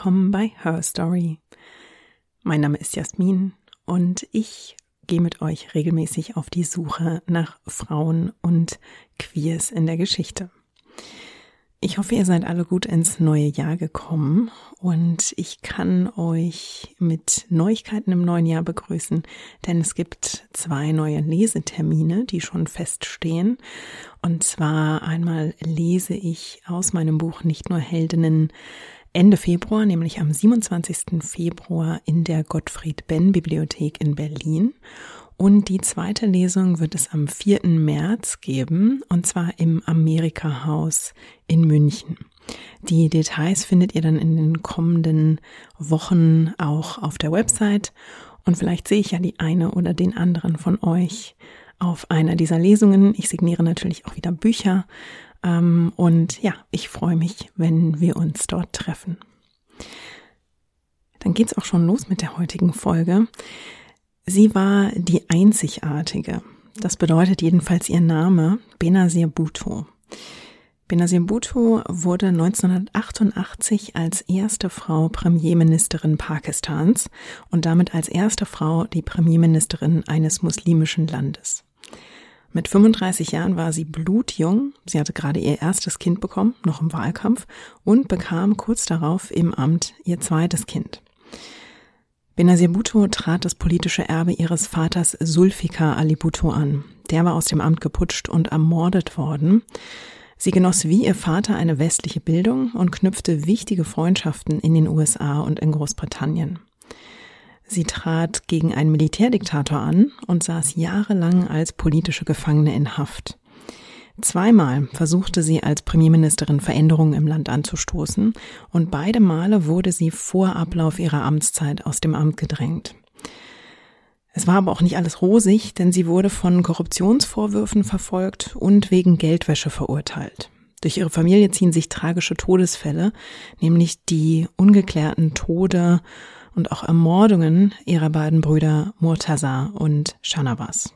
Willkommen bei Her Story. Mein Name ist Jasmin und ich gehe mit euch regelmäßig auf die Suche nach Frauen und Queers in der Geschichte. Ich hoffe, ihr seid alle gut ins neue Jahr gekommen und ich kann euch mit Neuigkeiten im neuen Jahr begrüßen, denn es gibt zwei neue Lesetermine, die schon feststehen. Und zwar einmal lese ich aus meinem Buch Nicht nur Heldinnen Ende Februar, nämlich am 27. Februar in der Gottfried Benn Bibliothek in Berlin. Und die zweite Lesung wird es am 4. März geben, und zwar im Amerika-Haus in München. Die Details findet ihr dann in den kommenden Wochen auch auf der Website. Und vielleicht sehe ich ja die eine oder den anderen von euch auf einer dieser Lesungen. Ich signiere natürlich auch wieder Bücher. Ähm, und ja, ich freue mich, wenn wir uns dort treffen. Dann geht's auch schon los mit der heutigen Folge. Sie war die Einzigartige. Das bedeutet jedenfalls ihr Name Benazir Bhutto. Benazir Bhutto wurde 1988 als erste Frau Premierministerin Pakistans und damit als erste Frau die Premierministerin eines muslimischen Landes. Mit 35 Jahren war sie blutjung. Sie hatte gerade ihr erstes Kind bekommen, noch im Wahlkampf, und bekam kurz darauf im Amt ihr zweites Kind. Benazir Bhutto trat das politische Erbe ihres Vaters Sulfikar Ali Bhutto an. Der war aus dem Amt geputscht und ermordet worden. Sie genoss wie ihr Vater eine westliche Bildung und knüpfte wichtige Freundschaften in den USA und in Großbritannien. Sie trat gegen einen Militärdiktator an und saß jahrelang als politische Gefangene in Haft. Zweimal versuchte sie als Premierministerin Veränderungen im Land anzustoßen und beide Male wurde sie vor Ablauf ihrer Amtszeit aus dem Amt gedrängt. Es war aber auch nicht alles rosig, denn sie wurde von Korruptionsvorwürfen verfolgt und wegen Geldwäsche verurteilt. Durch ihre Familie ziehen sich tragische Todesfälle, nämlich die ungeklärten Tode und auch Ermordungen ihrer beiden Brüder Murtaza und Shanawaz.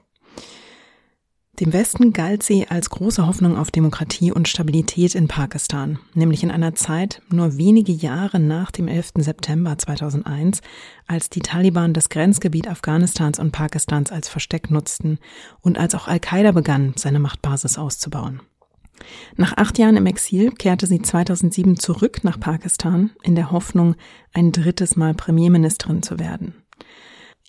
Dem Westen galt sie als große Hoffnung auf Demokratie und Stabilität in Pakistan, nämlich in einer Zeit nur wenige Jahre nach dem 11. September 2001, als die Taliban das Grenzgebiet Afghanistans und Pakistans als Versteck nutzten und als auch Al-Qaida begann, seine Machtbasis auszubauen. Nach acht Jahren im Exil kehrte sie 2007 zurück nach Pakistan in der Hoffnung, ein drittes Mal Premierministerin zu werden.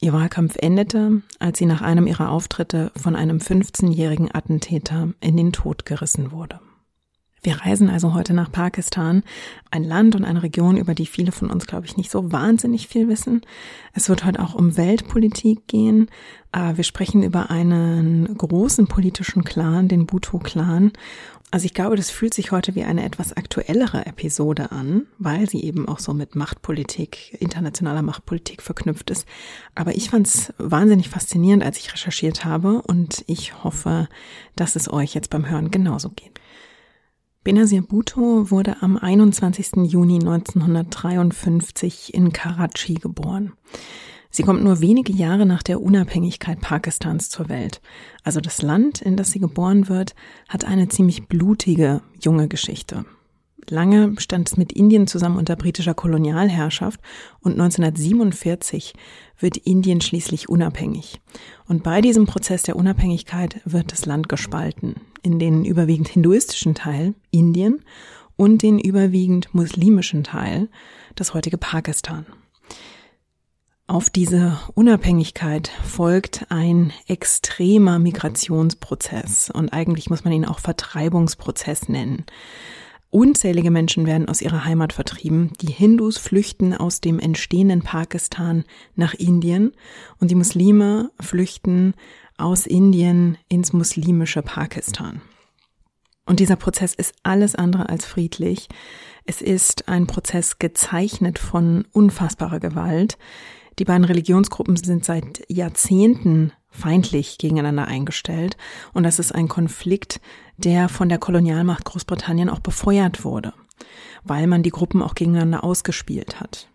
Ihr Wahlkampf endete, als sie nach einem ihrer Auftritte von einem 15-jährigen Attentäter in den Tod gerissen wurde. Wir reisen also heute nach Pakistan, ein Land und eine Region, über die viele von uns, glaube ich, nicht so wahnsinnig viel wissen. Es wird heute auch um Weltpolitik gehen. Wir sprechen über einen großen politischen Clan, den Bhutto-Clan. Also ich glaube, das fühlt sich heute wie eine etwas aktuellere Episode an, weil sie eben auch so mit Machtpolitik, internationaler Machtpolitik verknüpft ist. Aber ich fand es wahnsinnig faszinierend, als ich recherchiert habe und ich hoffe, dass es euch jetzt beim Hören genauso geht. Benazir Bhutto wurde am 21. Juni 1953 in Karachi geboren. Sie kommt nur wenige Jahre nach der Unabhängigkeit Pakistans zur Welt. Also das Land, in das sie geboren wird, hat eine ziemlich blutige junge Geschichte. Lange stand es mit Indien zusammen unter britischer Kolonialherrschaft und 1947 wird Indien schließlich unabhängig. Und bei diesem Prozess der Unabhängigkeit wird das Land gespalten in den überwiegend hinduistischen Teil Indien und den überwiegend muslimischen Teil das heutige Pakistan. Auf diese Unabhängigkeit folgt ein extremer Migrationsprozess und eigentlich muss man ihn auch Vertreibungsprozess nennen. Unzählige Menschen werden aus ihrer Heimat vertrieben. Die Hindus flüchten aus dem entstehenden Pakistan nach Indien und die Muslime flüchten aus Indien ins muslimische Pakistan. Und dieser Prozess ist alles andere als friedlich. Es ist ein Prozess gezeichnet von unfassbarer Gewalt. Die beiden Religionsgruppen sind seit Jahrzehnten feindlich gegeneinander eingestellt und das ist ein Konflikt, der von der Kolonialmacht Großbritannien auch befeuert wurde, weil man die Gruppen auch gegeneinander ausgespielt hat.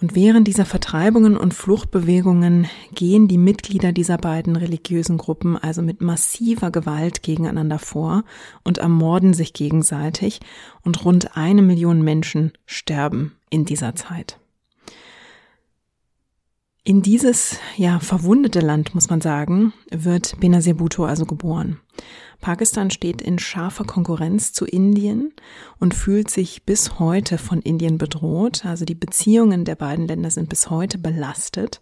Und während dieser Vertreibungen und Fluchtbewegungen gehen die Mitglieder dieser beiden religiösen Gruppen also mit massiver Gewalt gegeneinander vor und ermorden sich gegenseitig und rund eine Million Menschen sterben in dieser Zeit. In dieses, ja, verwundete Land, muss man sagen, wird Benazir Bhutto also geboren. Pakistan steht in scharfer Konkurrenz zu Indien und fühlt sich bis heute von Indien bedroht. Also die Beziehungen der beiden Länder sind bis heute belastet.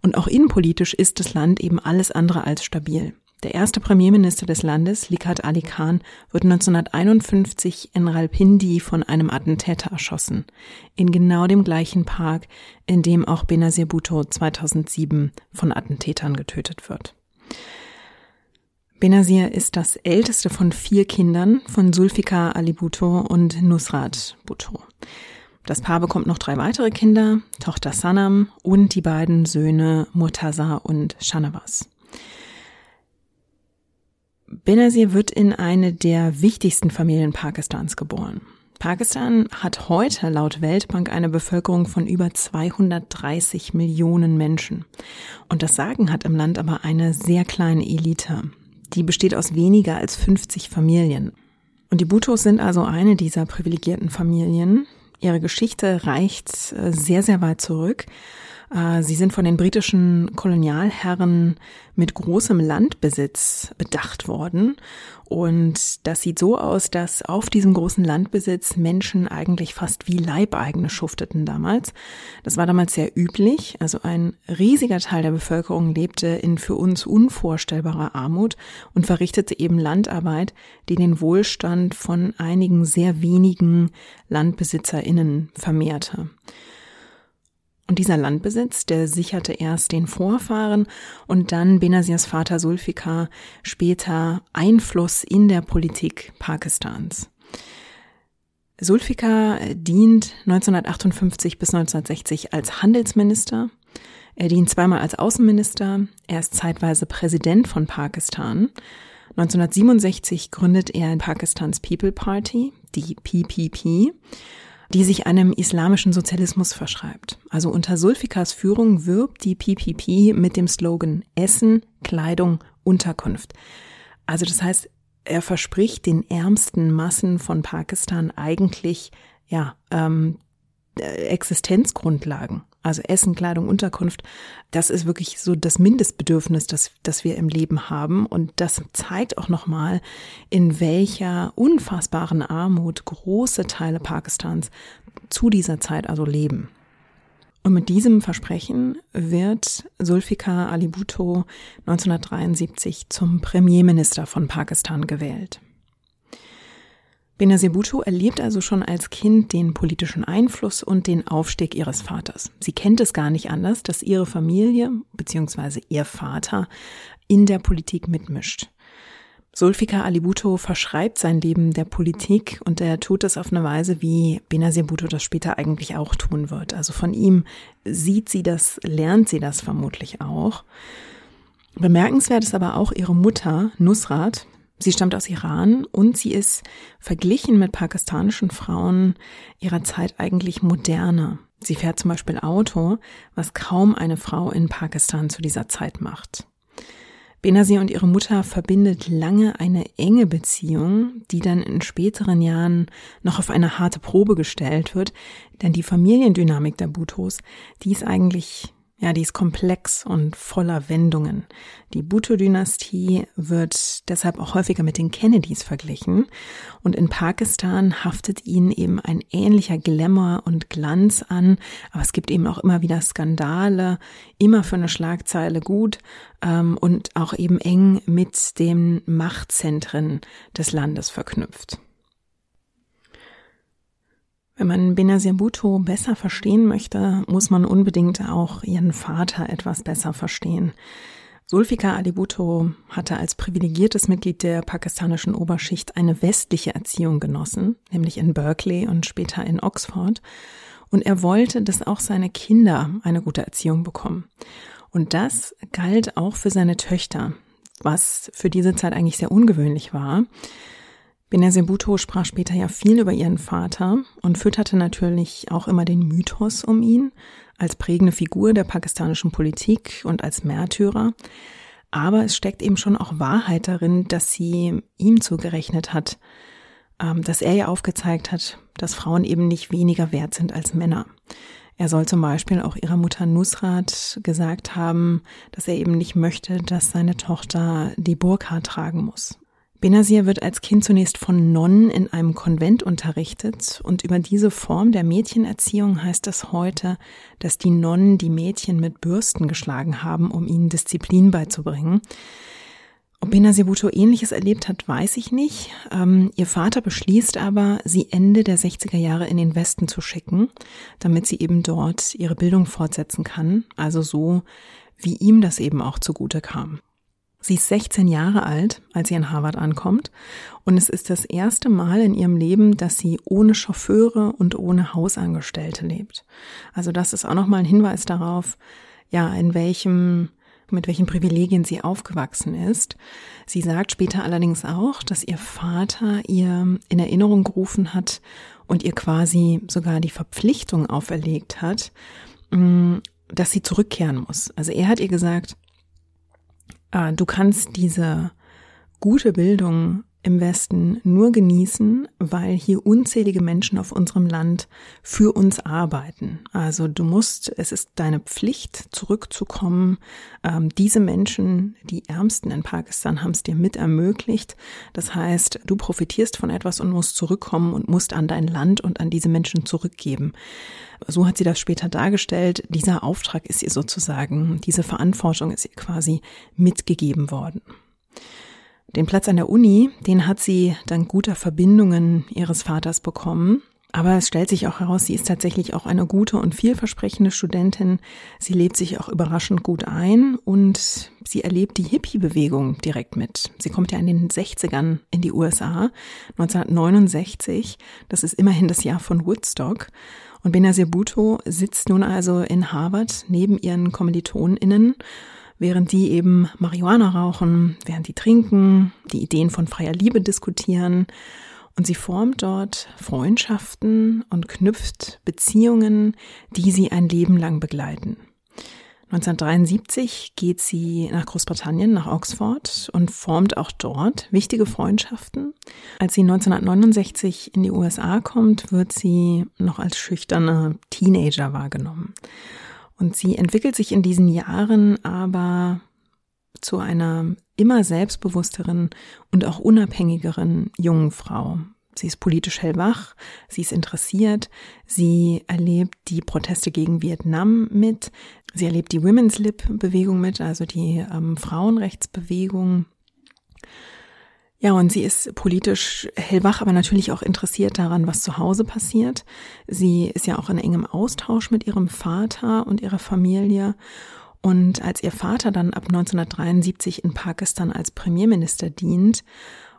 Und auch innenpolitisch ist das Land eben alles andere als stabil. Der erste Premierminister des Landes, Likat Ali Khan, wird 1951 in Ralpindi von einem Attentäter erschossen. In genau dem gleichen Park, in dem auch Benazir Bhutto 2007 von Attentätern getötet wird. Benazir ist das älteste von vier Kindern von Sulfikar Ali Bhutto und Nusrat Bhutto. Das Paar bekommt noch drei weitere Kinder, Tochter Sanam und die beiden Söhne Murtaza und Shanawaz. Benazir wird in eine der wichtigsten Familien Pakistans geboren. Pakistan hat heute laut Weltbank eine Bevölkerung von über 230 Millionen Menschen. Und das Sagen hat im Land aber eine sehr kleine Elite. Die besteht aus weniger als 50 Familien. Und die Bhutos sind also eine dieser privilegierten Familien. Ihre Geschichte reicht äh, sehr, sehr weit zurück. Äh, sie sind von den britischen Kolonialherren mit großem Landbesitz bedacht worden. Und das sieht so aus, dass auf diesem großen Landbesitz Menschen eigentlich fast wie Leibeigene schufteten damals. Das war damals sehr üblich. Also ein riesiger Teil der Bevölkerung lebte in für uns unvorstellbarer Armut und verrichtete eben Landarbeit, die den Wohlstand von einigen sehr wenigen LandbesitzerInnen vermehrte. Und dieser Landbesitz, der sicherte erst den Vorfahren und dann Benazirs Vater Sulfikar später Einfluss in der Politik Pakistans. Sulfikar dient 1958 bis 1960 als Handelsminister. Er dient zweimal als Außenminister. Er ist zeitweise Präsident von Pakistan. 1967 gründet er Pakistans People Party, die PPP die sich einem islamischen Sozialismus verschreibt. Also unter Sulfikas Führung wirbt die PPP mit dem Slogan Essen, Kleidung, Unterkunft. Also das heißt, er verspricht den ärmsten Massen von Pakistan eigentlich ja ähm, Existenzgrundlagen. Also Essen, Kleidung, Unterkunft, das ist wirklich so das Mindestbedürfnis, das, das wir im Leben haben. Und das zeigt auch nochmal, in welcher unfassbaren Armut große Teile Pakistans zu dieser Zeit also leben. Und mit diesem Versprechen wird Zulfikar Ali Bhutto 1973 zum Premierminister von Pakistan gewählt. Benazir Bhutto erlebt also schon als Kind den politischen Einfluss und den Aufstieg ihres Vaters. Sie kennt es gar nicht anders, dass ihre Familie bzw. ihr Vater in der Politik mitmischt. Sulfikar Ali Bhutto verschreibt sein Leben der Politik und er tut es auf eine Weise, wie Benazir Bhutto das später eigentlich auch tun wird. Also von ihm sieht sie das, lernt sie das vermutlich auch. Bemerkenswert ist aber auch ihre Mutter Nusrat, Sie stammt aus Iran und sie ist verglichen mit pakistanischen Frauen ihrer Zeit eigentlich moderner. Sie fährt zum Beispiel Auto, was kaum eine Frau in Pakistan zu dieser Zeit macht. Benazir und ihre Mutter verbindet lange eine enge Beziehung, die dann in späteren Jahren noch auf eine harte Probe gestellt wird, denn die Familiendynamik der Bhutos, die ist eigentlich ja, die ist komplex und voller Wendungen. Die Bhutto-Dynastie wird deshalb auch häufiger mit den Kennedys verglichen. Und in Pakistan haftet ihnen eben ein ähnlicher Glamour und Glanz an. Aber es gibt eben auch immer wieder Skandale, immer für eine Schlagzeile gut ähm, und auch eben eng mit den Machtzentren des Landes verknüpft. Wenn man Benazir Bhutto besser verstehen möchte, muss man unbedingt auch ihren Vater etwas besser verstehen. Sulfikar Ali Bhutto hatte als privilegiertes Mitglied der pakistanischen Oberschicht eine westliche Erziehung genossen, nämlich in Berkeley und später in Oxford. Und er wollte, dass auch seine Kinder eine gute Erziehung bekommen. Und das galt auch für seine Töchter, was für diese Zeit eigentlich sehr ungewöhnlich war. Benazir Bhutto sprach später ja viel über ihren Vater und fütterte natürlich auch immer den Mythos um ihn. als prägende Figur der pakistanischen Politik und als Märtyrer. Aber es steckt eben schon auch Wahrheit darin, dass sie ihm zugerechnet hat, ähm, dass er ihr aufgezeigt hat, dass Frauen eben nicht weniger wert sind als Männer. Er soll zum Beispiel auch ihrer Mutter Nusrat gesagt haben, dass er eben nicht möchte, dass seine Tochter die Burka tragen muss. Benazir wird als Kind zunächst von Nonnen in einem Konvent unterrichtet und über diese Form der Mädchenerziehung heißt es heute, dass die Nonnen die Mädchen mit Bürsten geschlagen haben, um ihnen Disziplin beizubringen. Ob Benazir Bhutto ähnliches erlebt hat, weiß ich nicht. Ähm, ihr Vater beschließt aber, sie Ende der 60er Jahre in den Westen zu schicken, damit sie eben dort ihre Bildung fortsetzen kann, also so, wie ihm das eben auch zugute kam. Sie ist 16 Jahre alt, als sie in Harvard ankommt, und es ist das erste Mal in ihrem Leben, dass sie ohne Chauffeure und ohne Hausangestellte lebt. Also das ist auch nochmal ein Hinweis darauf, ja, in welchem mit welchen Privilegien sie aufgewachsen ist. Sie sagt später allerdings auch, dass ihr Vater ihr in Erinnerung gerufen hat und ihr quasi sogar die Verpflichtung auferlegt hat, mm, dass sie zurückkehren muss. Also er hat ihr gesagt, du kannst diese gute Bildung im Westen nur genießen, weil hier unzählige Menschen auf unserem Land für uns arbeiten. Also du musst, es ist deine Pflicht, zurückzukommen. Ähm, diese Menschen, die Ärmsten in Pakistan, haben es dir mit ermöglicht. Das heißt, du profitierst von etwas und musst zurückkommen und musst an dein Land und an diese Menschen zurückgeben. So hat sie das später dargestellt. Dieser Auftrag ist ihr sozusagen, diese Verantwortung ist ihr quasi mitgegeben worden. Den Platz an der Uni, den hat sie dank guter Verbindungen ihres Vaters bekommen. Aber es stellt sich auch heraus, sie ist tatsächlich auch eine gute und vielversprechende Studentin. Sie lebt sich auch überraschend gut ein und sie erlebt die Hippie-Bewegung direkt mit. Sie kommt ja in den 60ern in die USA, 1969. Das ist immerhin das Jahr von Woodstock. Und Benazir Bhutto sitzt nun also in Harvard neben ihren KommilitonInnen während die eben Marihuana rauchen, während die trinken, die Ideen von freier Liebe diskutieren. Und sie formt dort Freundschaften und knüpft Beziehungen, die sie ein Leben lang begleiten. 1973 geht sie nach Großbritannien, nach Oxford und formt auch dort wichtige Freundschaften. Als sie 1969 in die USA kommt, wird sie noch als schüchterne Teenager wahrgenommen. Und sie entwickelt sich in diesen Jahren aber zu einer immer selbstbewussteren und auch unabhängigeren jungen Frau. Sie ist politisch hellwach, sie ist interessiert, sie erlebt die Proteste gegen Vietnam mit, sie erlebt die Women's Lib Bewegung mit, also die ähm, Frauenrechtsbewegung ja, und sie ist politisch hellwach, aber natürlich auch interessiert daran, was zu Hause passiert. Sie ist ja auch in engem Austausch mit ihrem Vater und ihrer Familie. Und als ihr Vater dann ab 1973 in Pakistan als Premierminister dient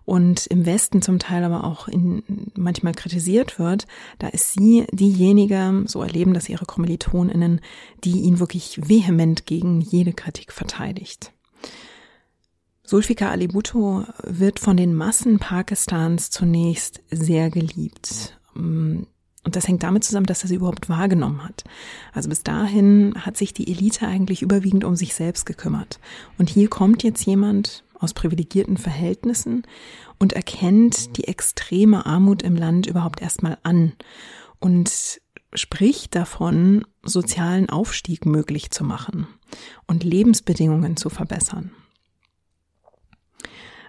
und im Westen zum Teil aber auch in, manchmal kritisiert wird, da ist sie diejenige, so erleben das ihre Kommilitoninnen, die ihn wirklich vehement gegen jede Kritik verteidigt. Sulfika Ali Bhutto wird von den Massen Pakistans zunächst sehr geliebt. Mm, und das hängt damit zusammen, dass er sie überhaupt wahrgenommen hat. Also bis dahin hat sich die Elite eigentlich überwiegend um sich selbst gekümmert. Und hier kommt jetzt jemand aus privilegierten Verhältnissen und erkennt die extreme Armut im Land überhaupt erstmal an und spricht davon, sozialen Aufstieg möglich zu machen und Lebensbedingungen zu verbessern.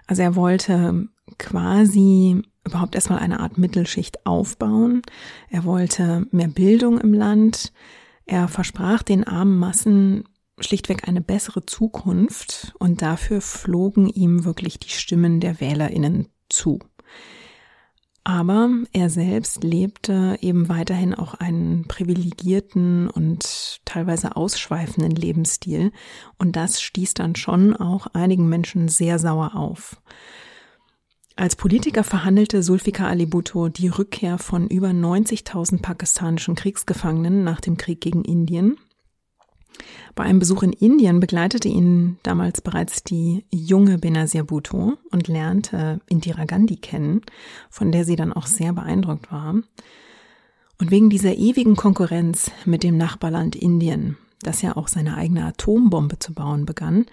Also er wollte quasi überhaupt erstmal eine Art Mittelschicht aufbauen. Er wollte mehr Bildung im Land. Er versprach den armen Massen schlichtweg eine bessere Zukunft und dafür flogen ihm wirklich die Stimmen der Wählerinnen zu. Aber er selbst lebte eben weiterhin auch einen privilegierten und teilweise ausschweifenden Lebensstil. Und das stieß dann schon auch einigen Menschen sehr sauer auf. Als Politiker verhandelte Sulfika Ali Bhutto die Rückkehr von über 90.000 pakistanischen Kriegsgefangenen nach dem Krieg gegen Indien bei einem Besuch in Indien begleitete ihn damals bereits die junge Benazir Bhutto und lernte Indira Gandhi kennen, von der sie dann auch sehr beeindruckt war. Und wegen dieser ewigen Konkurrenz mit dem Nachbarland Indien, das ja auch seine eigene Atombombe zu bauen begann,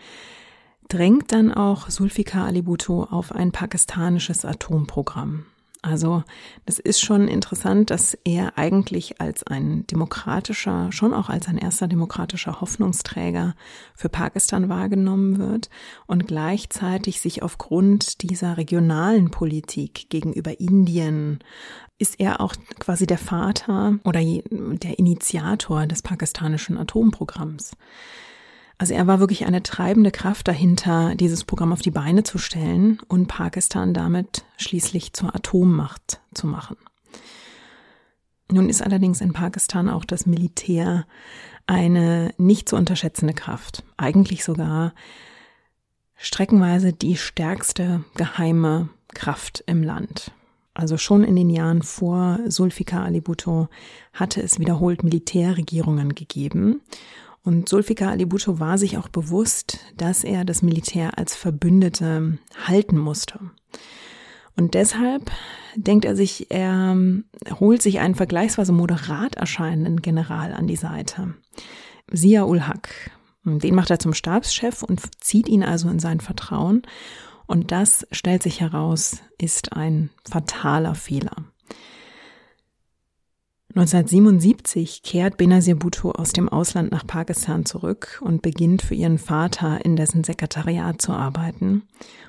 drängt dann auch Sulfikar Ali Bhutto auf ein pakistanisches Atomprogramm. Also das ist schon interessant, dass er eigentlich als ein demokratischer, schon auch als ein erster demokratischer Hoffnungsträger für Pakistan wahrgenommen wird und gleichzeitig sich aufgrund dieser regionalen Politik gegenüber Indien ist er auch quasi der Vater oder der Initiator des pakistanischen Atomprogramms. Also er war wirklich eine treibende Kraft dahinter, dieses Programm auf die Beine zu stellen und Pakistan damit schließlich zur Atommacht zu machen. Nun ist allerdings in Pakistan auch das Militär eine nicht zu unterschätzende Kraft, eigentlich sogar streckenweise die stärkste geheime Kraft im Land. Also schon in den Jahren vor Sulfikar Ali Bhutto hatte es wiederholt Militärregierungen gegeben und Sulfikar Ali Bhutto war sich auch bewusst, dass er das Militär als Verbündete halten musste. Und deshalb denkt er sich, er holt sich einen vergleichsweise moderat erscheinenden General an die Seite. Sia ul Haq. Den macht er zum Stabschef und zieht ihn also in sein Vertrauen. Und das stellt sich heraus, ist ein fataler Fehler. 1977 kehrt Benazir Bhutto aus dem Ausland nach Pakistan zurück und beginnt für ihren Vater in dessen Sekretariat zu arbeiten.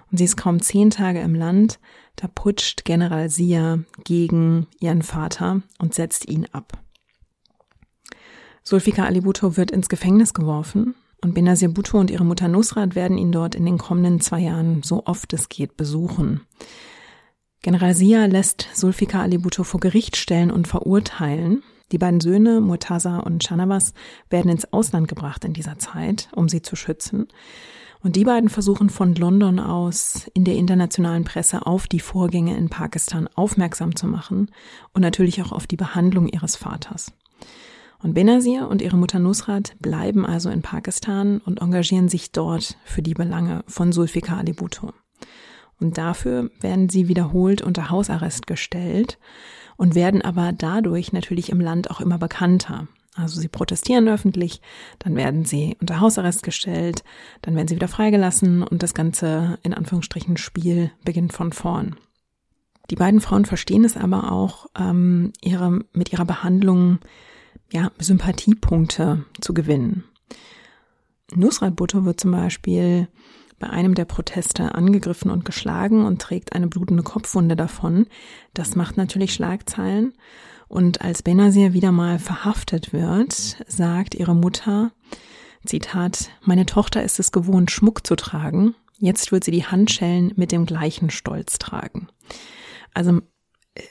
Und sie ist kaum zehn Tage im Land, da putscht General Sia gegen ihren Vater und setzt ihn ab. Sulfikar Ali Bhutto wird ins Gefängnis geworfen und Benazir Bhutto und ihre Mutter Nusrat werden ihn dort in den kommenden zwei Jahren so oft es geht besuchen. General Sia lässt Sulfikar Ali Bhutto vor Gericht stellen und verurteilen. Die beiden Söhne, Murtaza und Shanawaz, werden ins Ausland gebracht in dieser Zeit, um sie zu schützen. Und die beiden versuchen von London aus in der internationalen Presse auf die Vorgänge in Pakistan aufmerksam zu machen und natürlich auch auf die Behandlung ihres Vaters. Und Benazir und ihre Mutter Nusrat bleiben also in Pakistan und engagieren sich dort für die Belange von Sulfikar Ali Bhutto. Und dafür werden sie wiederholt unter Hausarrest gestellt und werden aber dadurch natürlich im Land auch immer bekannter. Also sie protestieren öffentlich, dann werden sie unter Hausarrest gestellt, dann werden sie wieder freigelassen und das ganze in Anführungsstrichen Spiel beginnt von vorn. Die beiden Frauen verstehen es aber auch, ähm, ihre, mit ihrer Behandlung ja, Sympathiepunkte zu gewinnen. Nusrat Bhutto wird zum Beispiel bei einem der Proteste angegriffen und geschlagen und trägt eine blutende Kopfwunde davon. Das macht natürlich Schlagzeilen. Und als Benazir wieder mal verhaftet wird, sagt ihre Mutter, Zitat, meine Tochter ist es gewohnt, Schmuck zu tragen. Jetzt wird sie die Handschellen mit dem gleichen Stolz tragen. Also äh,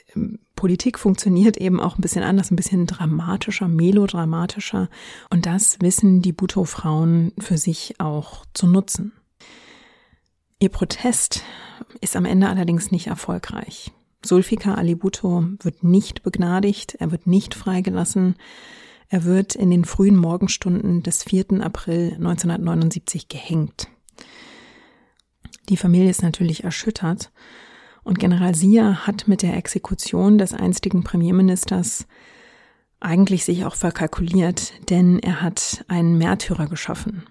Politik funktioniert eben auch ein bisschen anders, ein bisschen dramatischer, melodramatischer. Und das wissen die Bhutto-Frauen für sich auch zu nutzen. Ihr Protest ist am Ende allerdings nicht erfolgreich. Sulfikar Ali Bhutto wird nicht begnadigt, er wird nicht freigelassen. Er wird in den frühen Morgenstunden des 4. April 1979 gehängt. Die Familie ist natürlich erschüttert und General Sia hat mit der Exekution des einstigen Premierministers eigentlich sich auch verkalkuliert, denn er hat einen Märtyrer geschaffen.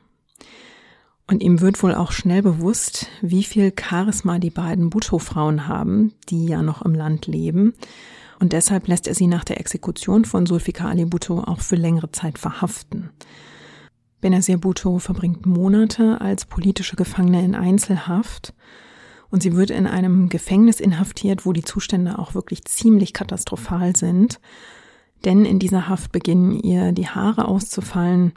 Und ihm wird wohl auch schnell bewusst, wie viel Charisma die beiden Bhutto-Frauen haben, die ja noch im Land leben. Und deshalb lässt er sie nach der Exekution von Sulfikar Ali Bhutto auch für längere Zeit verhaften. Benazir Bhutto verbringt Monate als politische Gefangene in Einzelhaft und sie wird in einem Gefängnis inhaftiert, wo die Zustände auch wirklich ziemlich katastrophal sind. Denn in dieser Haft beginnen ihr die Haare auszufallen,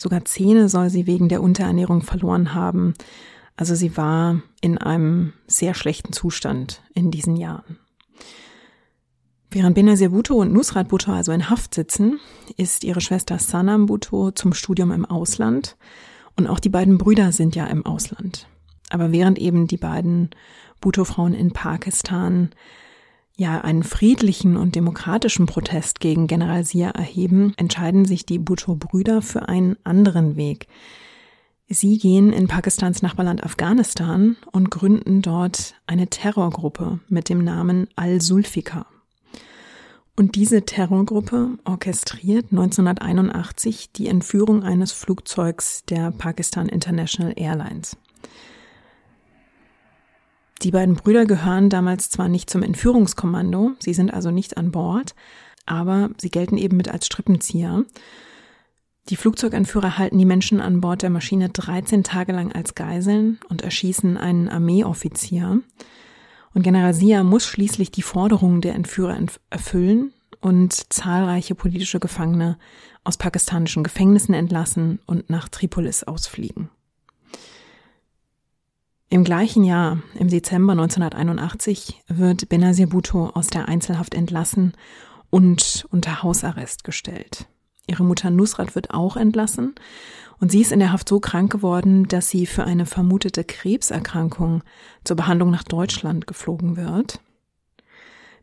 Sogar Zähne soll sie wegen der Unterernährung verloren haben. Also sie war in einem sehr schlechten Zustand in diesen Jahren. Während Benazir Bhutto und Nusrat Bhutto also in Haft sitzen, ist ihre Schwester Sanam Bhutto zum Studium im Ausland und auch die beiden Brüder sind ja im Ausland. Aber während eben die beiden Bhutto-Frauen in Pakistan ja einen friedlichen und demokratischen Protest gegen General Sia erheben, entscheiden sich die Bhutto-Brüder für einen anderen Weg. Sie gehen in Pakistans Nachbarland Afghanistan und gründen dort eine Terrorgruppe mit dem Namen Al-Sulfikar. Und diese Terrorgruppe orchestriert 1981 die Entführung eines Flugzeugs der Pakistan International Airlines. Die beiden Brüder gehören damals zwar nicht zum Entführungskommando, sie sind also nicht an Bord, aber sie gelten eben mit als Strippenzieher. Die Flugzeugentführer halten die Menschen an Bord der Maschine 13 Tage lang als Geiseln und erschießen einen Armeeoffizier. Und General Sia muss schließlich die Forderungen der Entführer erfüllen und zahlreiche politische Gefangene aus pakistanischen Gefängnissen entlassen und nach Tripolis ausfliegen. Im gleichen Jahr, im Dezember 1981, wird Benazir Bhutto aus der Einzelhaft entlassen und unter Hausarrest gestellt. Ihre Mutter Nusrat wird auch entlassen und sie ist in der Haft so krank geworden, dass sie für eine vermutete Krebserkrankung zur Behandlung nach Deutschland geflogen wird.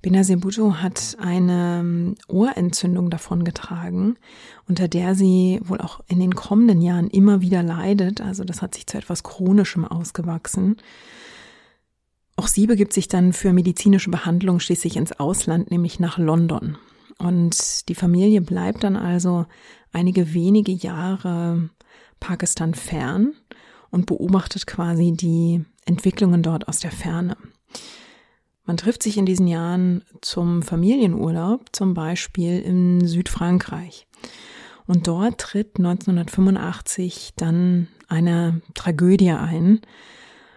Benazir Bhutto hat eine ähm, Ohrentzündung davongetragen, unter der sie wohl auch in den kommenden Jahren immer wieder leidet. Also das hat sich zu etwas Chronischem ausgewachsen. Auch sie begibt sich dann für medizinische Behandlung schließlich ins Ausland, nämlich nach London. Und die Familie bleibt dann also einige wenige Jahre Pakistan fern und beobachtet quasi die Entwicklungen dort aus der Ferne. Man trifft sich in diesen Jahren zum Familienurlaub, zum Beispiel in Südfrankreich. Und dort tritt 1985 dann eine Tragödie ein.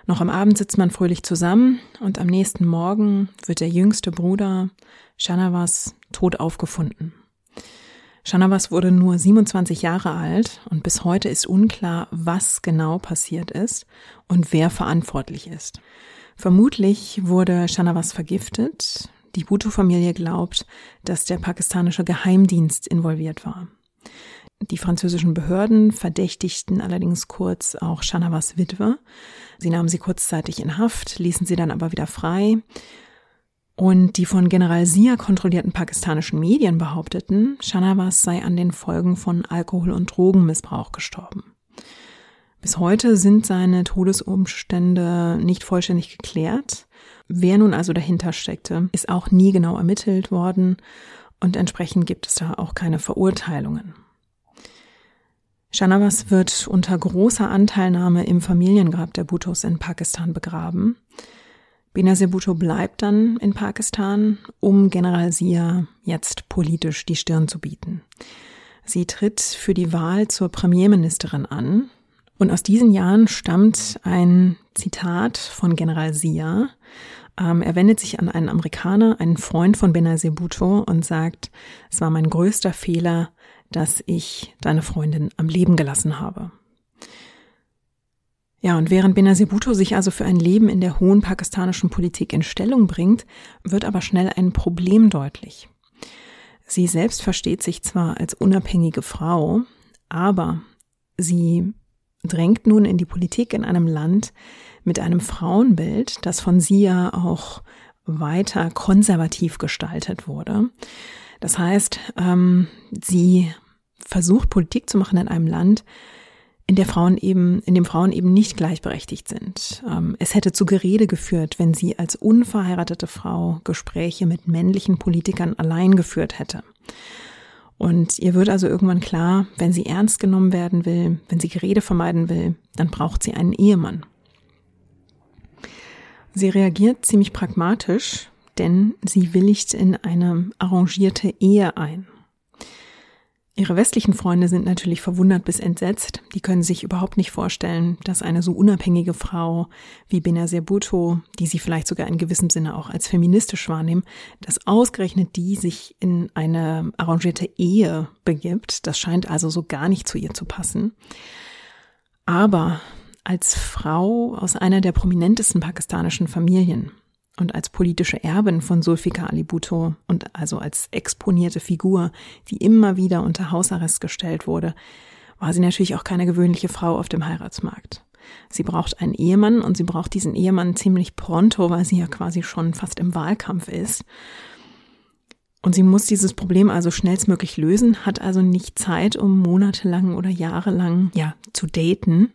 Noch am Abend sitzt man fröhlich zusammen und am nächsten Morgen wird der jüngste Bruder Shanavas tot aufgefunden. Shanavas wurde nur 27 Jahre alt und bis heute ist unklar, was genau passiert ist und wer verantwortlich ist. Vermutlich wurde Shanavas vergiftet. Die Bhutto-Familie glaubt, dass der pakistanische Geheimdienst involviert war. Die französischen Behörden verdächtigten allerdings kurz auch Shanavas Witwe. Sie nahmen sie kurzzeitig in Haft, ließen sie dann aber wieder frei. Und die von General Sia kontrollierten pakistanischen Medien behaupteten, Shanavas sei an den Folgen von Alkohol- und Drogenmissbrauch gestorben. Bis heute sind seine Todesumstände nicht vollständig geklärt. Wer nun also dahinter steckte, ist auch nie genau ermittelt worden und entsprechend gibt es da auch keine Verurteilungen. Shanavas wird unter großer Anteilnahme im Familiengrab der Bhuttos in Pakistan begraben. Benazir Bhutto bleibt dann in Pakistan, um General Sia jetzt politisch die Stirn zu bieten. Sie tritt für die Wahl zur Premierministerin an und aus diesen Jahren stammt ein Zitat von General Sia. Ähm, er wendet sich an einen Amerikaner, einen Freund von Benazir Bhutto und sagt, es war mein größter Fehler, dass ich deine Freundin am Leben gelassen habe. Ja, und während Benazir Bhutto sich also für ein Leben in der hohen pakistanischen Politik in Stellung bringt, wird aber schnell ein Problem deutlich. Sie selbst versteht sich zwar als unabhängige Frau, aber sie drängt nun in die Politik in einem Land mit einem Frauenbild, das von sie ja auch weiter konservativ gestaltet wurde. Das heißt, ähm, sie versucht Politik zu machen in einem Land, in der Frauen eben, in dem Frauen eben nicht gleichberechtigt sind. Ähm, es hätte zu Gerede geführt, wenn sie als unverheiratete Frau Gespräche mit männlichen Politikern allein geführt hätte. Und ihr wird also irgendwann klar, wenn sie ernst genommen werden will, wenn sie Gerede vermeiden will, dann braucht sie einen Ehemann. Sie reagiert ziemlich pragmatisch, denn sie willigt in eine arrangierte Ehe ein. Ihre westlichen Freunde sind natürlich verwundert bis entsetzt. Die können sich überhaupt nicht vorstellen, dass eine so unabhängige Frau wie Benazir Bhutto, die sie vielleicht sogar in gewissem Sinne auch als feministisch wahrnehmen, dass ausgerechnet die sich in eine arrangierte Ehe begibt. Das scheint also so gar nicht zu ihr zu passen. Aber als Frau aus einer der prominentesten pakistanischen Familien und als politische Erbin von Sulfika Ali Bhutto und also als exponierte Figur, die immer wieder unter Hausarrest gestellt wurde, war sie natürlich auch keine gewöhnliche Frau auf dem Heiratsmarkt. Sie braucht einen Ehemann und sie braucht diesen Ehemann ziemlich pronto, weil sie ja quasi schon fast im Wahlkampf ist. Und sie muss dieses Problem also schnellstmöglich lösen, hat also nicht Zeit, um monatelang oder jahrelang, ja, zu daten,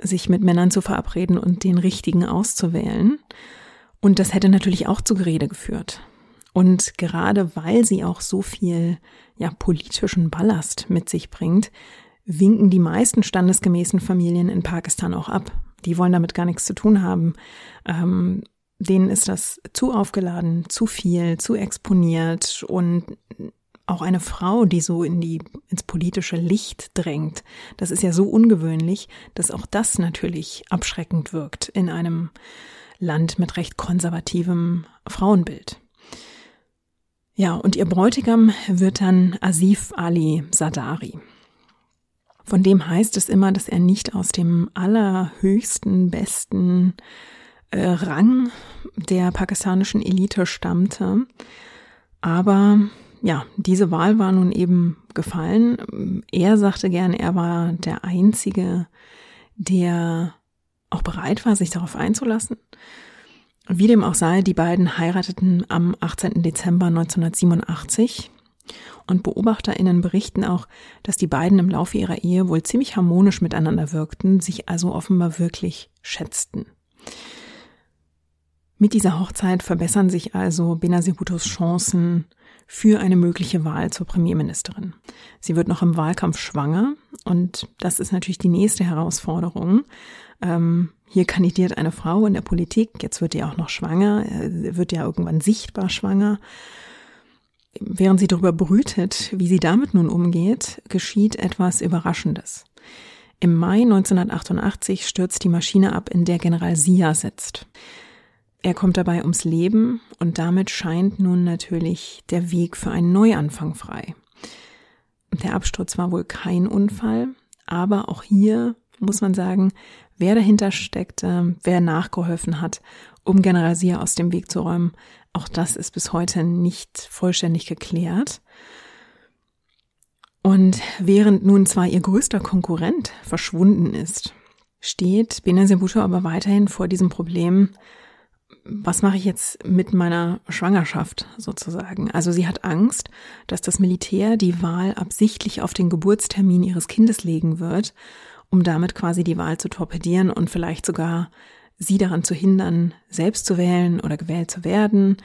sich mit Männern zu verabreden und den richtigen auszuwählen. Und das hätte natürlich auch zu Gerede geführt. Und gerade weil sie auch so viel ja, politischen Ballast mit sich bringt, winken die meisten standesgemäßen Familien in Pakistan auch ab. Die wollen damit gar nichts zu tun haben. Ähm, denen ist das zu aufgeladen, zu viel, zu exponiert und auch eine Frau, die so in die, ins politische Licht drängt, das ist ja so ungewöhnlich, dass auch das natürlich abschreckend wirkt in einem Land mit recht konservativem Frauenbild. Ja, und ihr Bräutigam wird dann Asif Ali Sadari. Von dem heißt es immer, dass er nicht aus dem allerhöchsten, besten äh, Rang der pakistanischen Elite stammte. Aber ja, diese Wahl war nun eben gefallen. Er sagte gern, er war der Einzige, der auch bereit war, sich darauf einzulassen. Wie dem auch sei, die beiden heirateten am 18. Dezember 1987 und BeobachterInnen berichten auch, dass die beiden im Laufe ihrer Ehe wohl ziemlich harmonisch miteinander wirkten, sich also offenbar wirklich schätzten. Mit dieser Hochzeit verbessern sich also Benazir Bhuttos Chancen für eine mögliche Wahl zur Premierministerin. Sie wird noch im Wahlkampf schwanger und das ist natürlich die nächste Herausforderung. Ähm, hier kandidiert eine Frau in der Politik, jetzt wird die auch noch schwanger, äh, wird ja irgendwann sichtbar schwanger. Während sie darüber brütet, wie sie damit nun umgeht, geschieht etwas Überraschendes. Im Mai 1988 stürzt die Maschine ab, in der General Sia sitzt. Er kommt dabei ums Leben und damit scheint nun natürlich der Weg für einen Neuanfang frei. Der Absturz war wohl kein Unfall, aber auch hier muss man sagen, wer dahinter steckte, wer nachgeholfen hat, um General Sia aus dem Weg zu räumen, auch das ist bis heute nicht vollständig geklärt. Und während nun zwar ihr größter Konkurrent verschwunden ist, steht Benazir Bhutto aber weiterhin vor diesem Problem, was mache ich jetzt mit meiner Schwangerschaft sozusagen? Also sie hat Angst, dass das Militär die Wahl absichtlich auf den Geburtstermin ihres Kindes legen wird, um damit quasi die Wahl zu torpedieren und vielleicht sogar sie daran zu hindern, selbst zu wählen oder gewählt zu werden.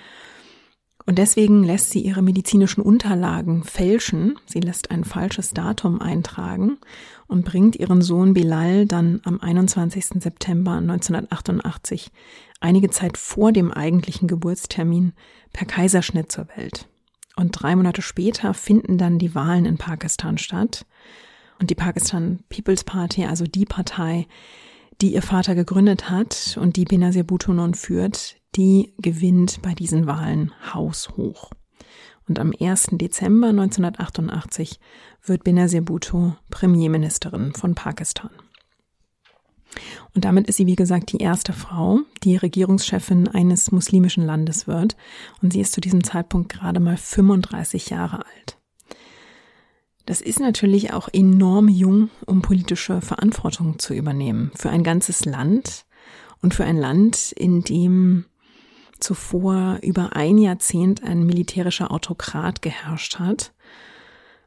Und deswegen lässt sie ihre medizinischen Unterlagen fälschen. Sie lässt ein falsches Datum eintragen und bringt ihren Sohn Bilal dann am 21. September 1988 einige Zeit vor dem eigentlichen Geburtstermin per Kaiserschnitt zur Welt. Und drei Monate später finden dann die Wahlen in Pakistan statt. Und die Pakistan People's Party, also die Partei, die ihr Vater gegründet hat und die Benazir Bhutto nun führt, die gewinnt bei diesen Wahlen haushoch. Und am 1. Dezember 1988 wird Benazir Bhutto Premierministerin von Pakistan. Und damit ist sie, wie gesagt, die erste Frau, die Regierungschefin eines muslimischen Landes wird. Und sie ist zu diesem Zeitpunkt gerade mal 35 Jahre alt. Das ist natürlich auch enorm jung, um politische Verantwortung zu übernehmen für ein ganzes Land und für ein Land, in dem zuvor über ein Jahrzehnt ein militärischer Autokrat geherrscht hat.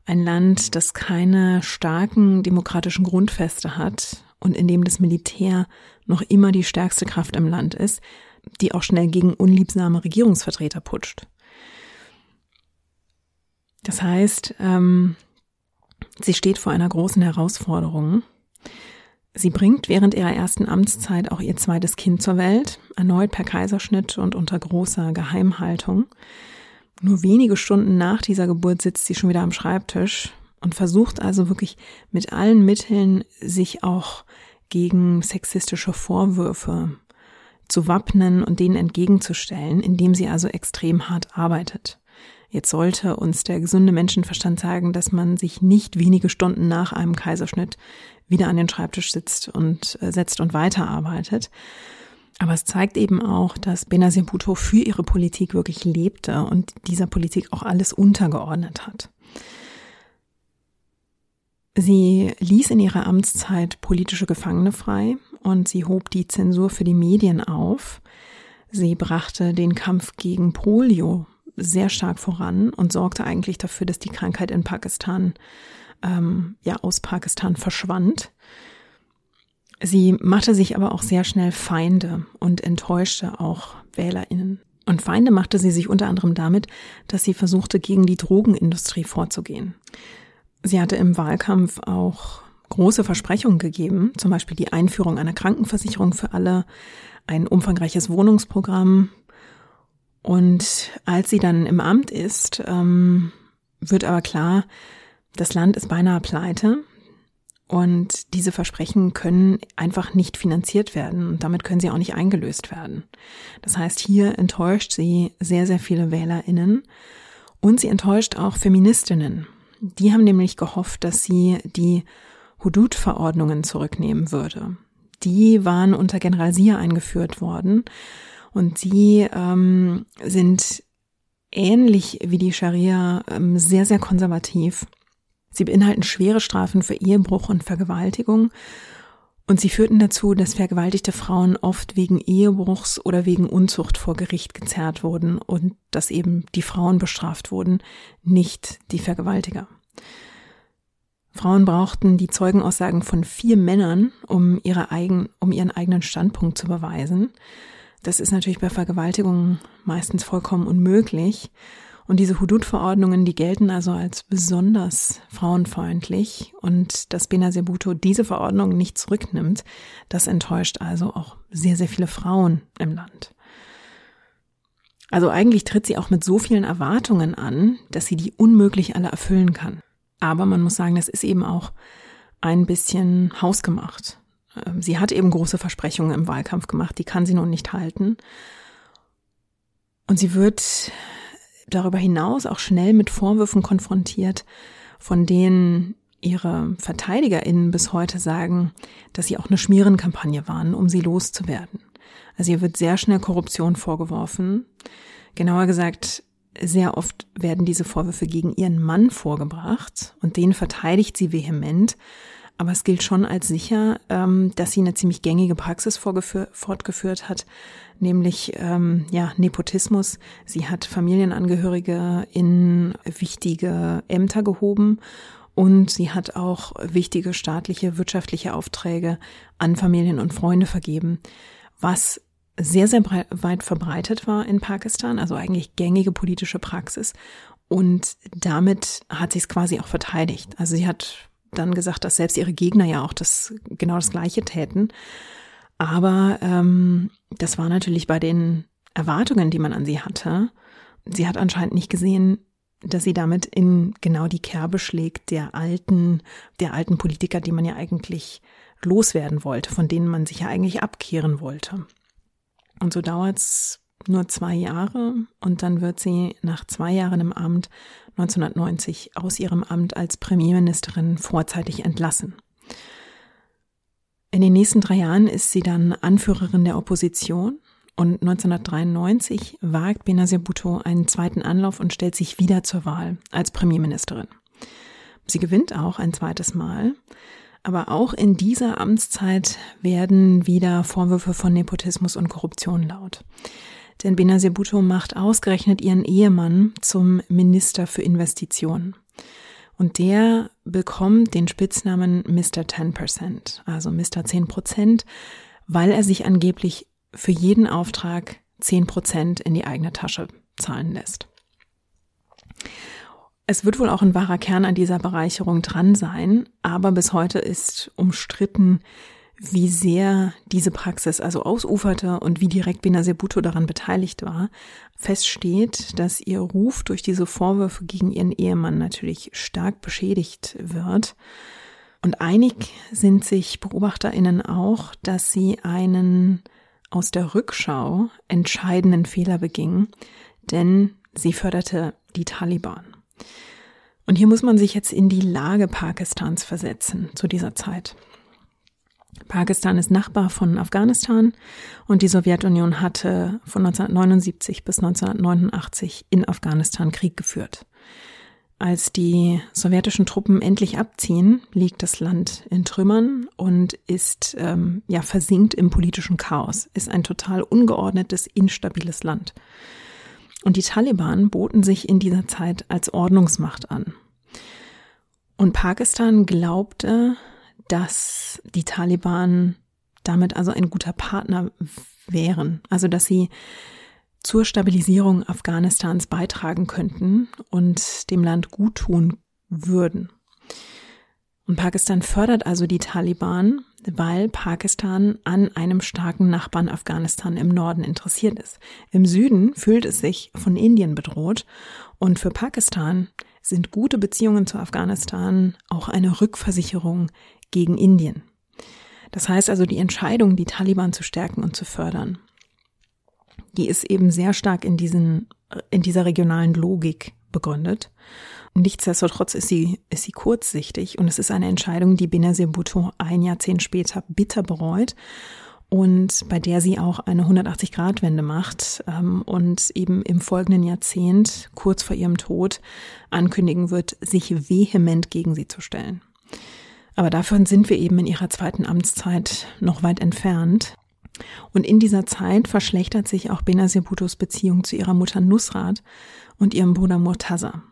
Ein Land, das keine starken demokratischen Grundfeste hat und in dem das Militär noch immer die stärkste Kraft im Land ist, die auch schnell gegen unliebsame Regierungsvertreter putscht. Das heißt, ähm, sie steht vor einer großen Herausforderung. Sie bringt während ihrer ersten Amtszeit auch ihr zweites Kind zur Welt, erneut per Kaiserschnitt und unter großer Geheimhaltung. Nur wenige Stunden nach dieser Geburt sitzt sie schon wieder am Schreibtisch und versucht also wirklich mit allen Mitteln sich auch gegen sexistische Vorwürfe zu wappnen und denen entgegenzustellen, indem sie also extrem hart arbeitet. Jetzt sollte uns der gesunde Menschenverstand sagen, dass man sich nicht wenige Stunden nach einem Kaiserschnitt wieder an den Schreibtisch sitzt und äh, setzt und weiterarbeitet. Aber es zeigt eben auch, dass Benazir Bhutto für ihre Politik wirklich lebte und dieser Politik auch alles untergeordnet hat. Sie ließ in ihrer Amtszeit politische Gefangene frei und sie hob die Zensur für die Medien auf. Sie brachte den Kampf gegen Polio sehr stark voran und sorgte eigentlich dafür, dass die Krankheit in Pakistan ähm, ja aus Pakistan verschwand. Sie machte sich aber auch sehr schnell Feinde und enttäuschte auch WählerInnen. Und Feinde machte sie sich unter anderem damit, dass sie versuchte, gegen die Drogenindustrie vorzugehen. Sie hatte im Wahlkampf auch große Versprechungen gegeben, zum Beispiel die Einführung einer Krankenversicherung für alle, ein umfangreiches Wohnungsprogramm. Und als sie dann im Amt ist, ähm, wird aber klar, das Land ist beinahe pleite und diese Versprechen können einfach nicht finanziert werden und damit können sie auch nicht eingelöst werden. Das heißt, hier enttäuscht sie sehr, sehr viele Wählerinnen und sie enttäuscht auch Feministinnen. Die haben nämlich gehofft, dass sie die Hudud-Verordnungen zurücknehmen würde. Die waren unter General Sia eingeführt worden und die ähm, sind ähnlich wie die Scharia ähm, sehr, sehr konservativ. Sie beinhalten schwere Strafen für Ehebruch und Vergewaltigung und sie führten dazu, dass vergewaltigte Frauen oft wegen Ehebruchs oder wegen Unzucht vor Gericht gezerrt wurden und dass eben die Frauen bestraft wurden, nicht die Vergewaltiger. Frauen brauchten die Zeugenaussagen von vier Männern, um, ihre eigen, um ihren eigenen Standpunkt zu beweisen. Das ist natürlich bei Vergewaltigungen meistens vollkommen unmöglich. Und diese Hudud-Verordnungen, die gelten also als besonders frauenfreundlich. Und dass Benazir Bhutto diese Verordnung nicht zurücknimmt, das enttäuscht also auch sehr, sehr viele Frauen im Land. Also eigentlich tritt sie auch mit so vielen Erwartungen an, dass sie die unmöglich alle erfüllen kann. Aber man muss sagen, das ist eben auch ein bisschen hausgemacht. Ähm, sie hat eben große Versprechungen im Wahlkampf gemacht, die kann sie nun nicht halten. Und sie wird darüber hinaus auch schnell mit Vorwürfen konfrontiert, von denen ihre VerteidigerInnen bis heute sagen, dass sie auch eine Schmierenkampagne waren, um sie loszuwerden. Also ihr wird sehr schnell Korruption vorgeworfen. Genauer gesagt, sehr oft werden diese Vorwürfe gegen ihren Mann vorgebracht und den verteidigt sie vehement. Aber es gilt schon als sicher, ähm, dass sie eine ziemlich gängige Praxis fortgeführt hat, nämlich ähm, ja Nepotismus. Sie hat Familienangehörige in wichtige Ämter gehoben und sie hat auch wichtige staatliche wirtschaftliche Aufträge an Familien und Freunde vergeben, was sehr, sehr weit verbreitet war in Pakistan, also eigentlich gängige politische Praxis. Und damit hat sie es quasi auch verteidigt. Also sie hat dann gesagt, dass selbst ihre Gegner ja auch das genau das Gleiche täten. Aber ähm, das war natürlich bei den Erwartungen, die man an sie hatte. Sie hat anscheinend nicht gesehen, dass sie damit in genau die Kerbe schlägt der alten, der alten Politiker, die man ja eigentlich loswerden wollte, von denen man sich ja eigentlich abkehren wollte. Und so dauert's nur zwei Jahre und dann wird sie nach zwei Jahren im Amt 1990 aus ihrem Amt als Premierministerin vorzeitig entlassen. In den nächsten drei Jahren ist sie dann Anführerin der Opposition und 1993 wagt Benazir Bhutto einen zweiten Anlauf und stellt sich wieder zur Wahl als Premierministerin. Sie gewinnt auch ein zweites Mal, aber auch in dieser Amtszeit werden wieder Vorwürfe von Nepotismus und Korruption laut. Denn Benazir Bhutto macht ausgerechnet ihren Ehemann zum Minister für Investitionen. Und der bekommt den Spitznamen Mr. 10%, also Mr. 10%, weil er sich angeblich für jeden Auftrag 10% in die eigene Tasche zahlen lässt. Es wird wohl auch ein wahrer Kern an dieser Bereicherung dran sein, aber bis heute ist umstritten, wie sehr diese Praxis also ausuferte und wie direkt Benazir Bhutto daran beteiligt war. Feststeht, dass ihr Ruf durch diese Vorwürfe gegen ihren Ehemann natürlich stark beschädigt wird. Und einig sind sich BeobachterInnen auch, dass sie einen aus der Rückschau entscheidenden Fehler beging, denn sie förderte die Taliban. Und hier muss man sich jetzt in die Lage Pakistans versetzen zu dieser Zeit. Pakistan ist Nachbar von Afghanistan und die Sowjetunion hatte von 1979 bis 1989 in Afghanistan Krieg geführt. Als die sowjetischen Truppen endlich abziehen, liegt das Land in Trümmern und ist ähm, ja versinkt im politischen Chaos, ist ein total ungeordnetes, instabiles Land. Und die Taliban boten sich in dieser Zeit als Ordnungsmacht an. Und Pakistan glaubte, dass die Taliban damit also ein guter Partner wären. Also dass sie zur Stabilisierung Afghanistans beitragen könnten und dem Land gut tun würden. Und Pakistan fördert also die Taliban, weil Pakistan an einem starken Nachbarn Afghanistan im Norden interessiert ist. Im Süden fühlt es sich von Indien bedroht und für Pakistan sind gute Beziehungen zu Afghanistan auch eine Rückversicherung gegen Indien. Das heißt also, die Entscheidung, die Taliban zu stärken und zu fördern, die ist eben sehr stark in diesen, in dieser regionalen Logik begründet. Nichtsdestotrotz ist sie, ist sie kurzsichtig und es ist eine Entscheidung, die Benazir Bhutto ein Jahrzehnt später bitter bereut und bei der sie auch eine 180-Grad-Wende macht ähm, und eben im folgenden Jahrzehnt, kurz vor ihrem Tod, ankündigen wird, sich vehement gegen sie zu stellen. Aber davon sind wir eben in ihrer zweiten Amtszeit noch weit entfernt. Und in dieser Zeit verschlechtert sich auch Benazir Bhuttos Beziehung zu ihrer Mutter Nusrat und ihrem Bruder Murtaza.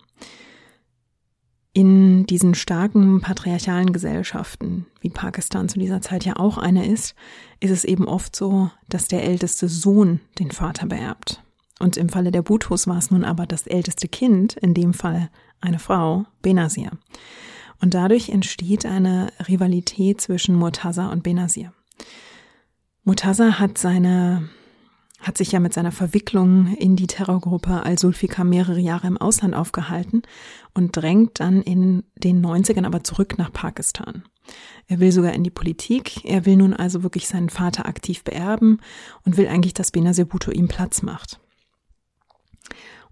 In diesen starken patriarchalen Gesellschaften, wie Pakistan zu dieser Zeit ja auch eine ist, ist es eben oft so, dass der älteste Sohn den Vater beerbt. Und im Falle der Bhutus war es nun aber das älteste Kind, in dem Fall eine Frau, Benazir. Und dadurch entsteht eine Rivalität zwischen Murtaza und Benazir. Murtaza hat seine hat sich ja mit seiner Verwicklung in die Terrorgruppe Al-Sulfikar mehrere Jahre im Ausland aufgehalten und drängt dann in den 90ern aber zurück nach Pakistan. Er will sogar in die Politik, er will nun also wirklich seinen Vater aktiv beerben und will eigentlich, dass Benazir Bhutto ihm Platz macht.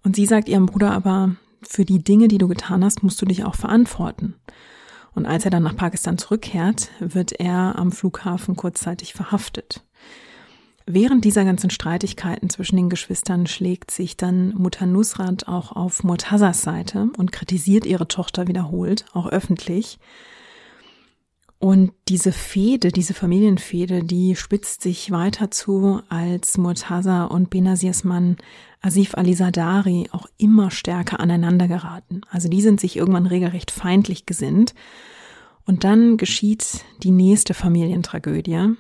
Und sie sagt ihrem Bruder aber, für die Dinge, die du getan hast, musst du dich auch verantworten. Und als er dann nach Pakistan zurückkehrt, wird er am Flughafen kurzzeitig verhaftet. Während dieser ganzen Streitigkeiten zwischen den Geschwistern schlägt sich dann Mutter Nusrat auch auf Murtazas Seite und kritisiert ihre Tochter wiederholt, auch öffentlich. Und diese Fehde, diese Familienfehde, die spitzt sich weiter zu, als Murtaza und Benazirs Mann Asif Ali Sadari auch immer stärker aneinander geraten. Also die sind sich irgendwann regelrecht feindlich gesinnt. Und dann geschieht die nächste Familientragödie.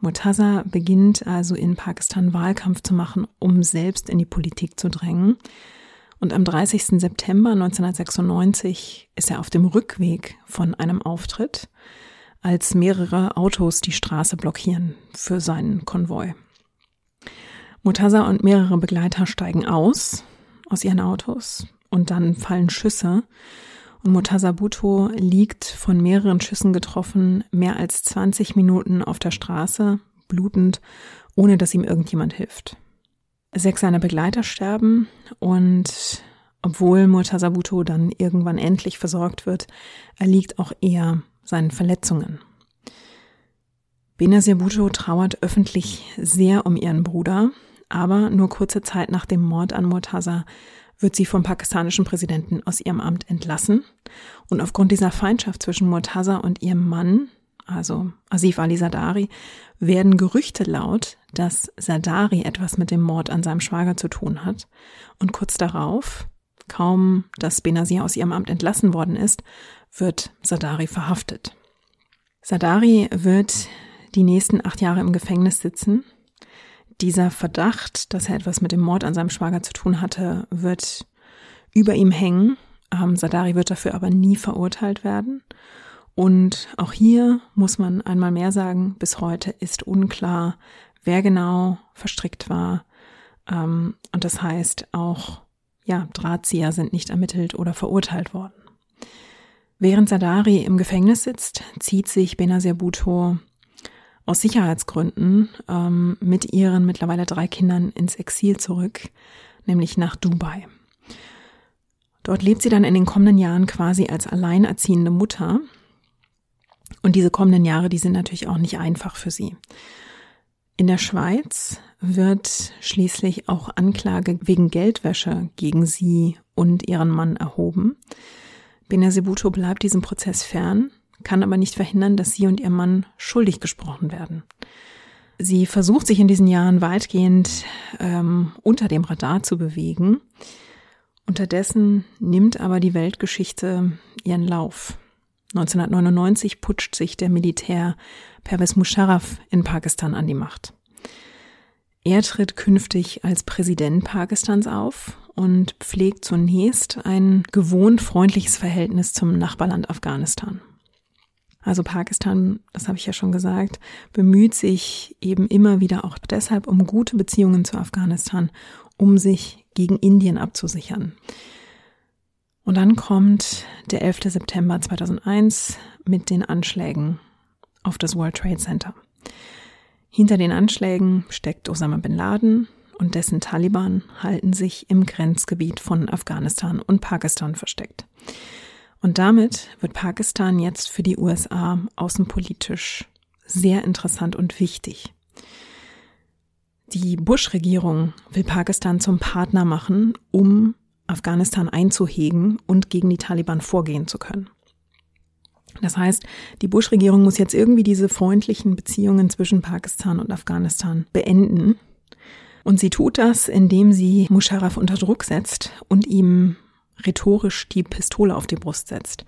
Murtaza beginnt also in Pakistan Wahlkampf zu machen, um selbst in die Politik zu drängen. Und am 30. September 1996 ist er auf dem Rückweg von einem Auftritt, als mehrere Autos die Straße blockieren für seinen Konvoi. Murtaza und mehrere Begleiter steigen aus aus ihren Autos und dann fallen Schüsse und Murtaza Bhutto liegt von mehreren Schüssen getroffen, mehr als 20 Minuten auf der Straße, blutend, ohne dass ihm irgendjemand hilft. Sechs seiner Begleiter sterben und obwohl Murtaza Bhutto dann irgendwann endlich versorgt wird, erliegt auch er seinen Verletzungen. Benazir Bhutto trauert öffentlich sehr um ihren Bruder, aber nur kurze Zeit nach dem Mord an Murtaza wird sie vom pakistanischen Präsidenten aus ihrem Amt entlassen. Und aufgrund dieser Feindschaft zwischen Murtaza und ihrem Mann, also Asif Ali Sadari, werden Gerüchte laut, dass Sadari etwas mit dem Mord an seinem Schwager zu tun hat. Und kurz darauf, kaum dass Benazir aus ihrem Amt entlassen worden ist, wird Sadari verhaftet. Sadari wird die nächsten acht Jahre im Gefängnis sitzen dieser Verdacht, dass er etwas mit dem Mord an seinem Schwager zu tun hatte, wird über ihm hängen. Ähm, Sadari wird dafür aber nie verurteilt werden. Und auch hier muss man einmal mehr sagen, bis heute ist unklar, wer genau verstrickt war. Ähm, und das heißt auch, ja, Drahtzieher sind nicht ermittelt oder verurteilt worden. Während Sadari im Gefängnis sitzt, zieht sich Benazir Bhutto aus Sicherheitsgründen ähm, mit ihren mittlerweile drei Kindern ins Exil zurück, nämlich nach Dubai. Dort lebt sie dann in den kommenden Jahren quasi als alleinerziehende Mutter. Und diese kommenden Jahre, die sind natürlich auch nicht einfach für sie. In der Schweiz wird schließlich auch Anklage wegen Geldwäsche gegen sie und ihren Mann erhoben. Benazir Bhutto bleibt diesem Prozess fern kann aber nicht verhindern, dass sie und ihr Mann schuldig gesprochen werden. Sie versucht sich in diesen Jahren weitgehend ähm, unter dem Radar zu bewegen. Unterdessen nimmt aber die Weltgeschichte ihren Lauf. 1999 putscht sich der Militär Pervez Musharraf in Pakistan an die Macht. Er tritt künftig als Präsident Pakistans auf und pflegt zunächst ein gewohnt freundliches Verhältnis zum Nachbarland Afghanistan. Also Pakistan, das habe ich ja schon gesagt, bemüht sich eben immer wieder auch deshalb um gute Beziehungen zu Afghanistan, um sich gegen Indien abzusichern. Und dann kommt der 11. September 2001 mit den Anschlägen auf das World Trade Center. Hinter den Anschlägen steckt Osama bin Laden und dessen Taliban halten sich im Grenzgebiet von Afghanistan und Pakistan versteckt. Und damit wird Pakistan jetzt für die USA außenpolitisch sehr interessant und wichtig. Die Bush-Regierung will Pakistan zum Partner machen, um Afghanistan einzuhegen und gegen die Taliban vorgehen zu können. Das heißt, die Bush-Regierung muss jetzt irgendwie diese freundlichen Beziehungen zwischen Pakistan und Afghanistan beenden. Und sie tut das, indem sie Musharraf unter Druck setzt und ihm rhetorisch die Pistole auf die Brust setzt.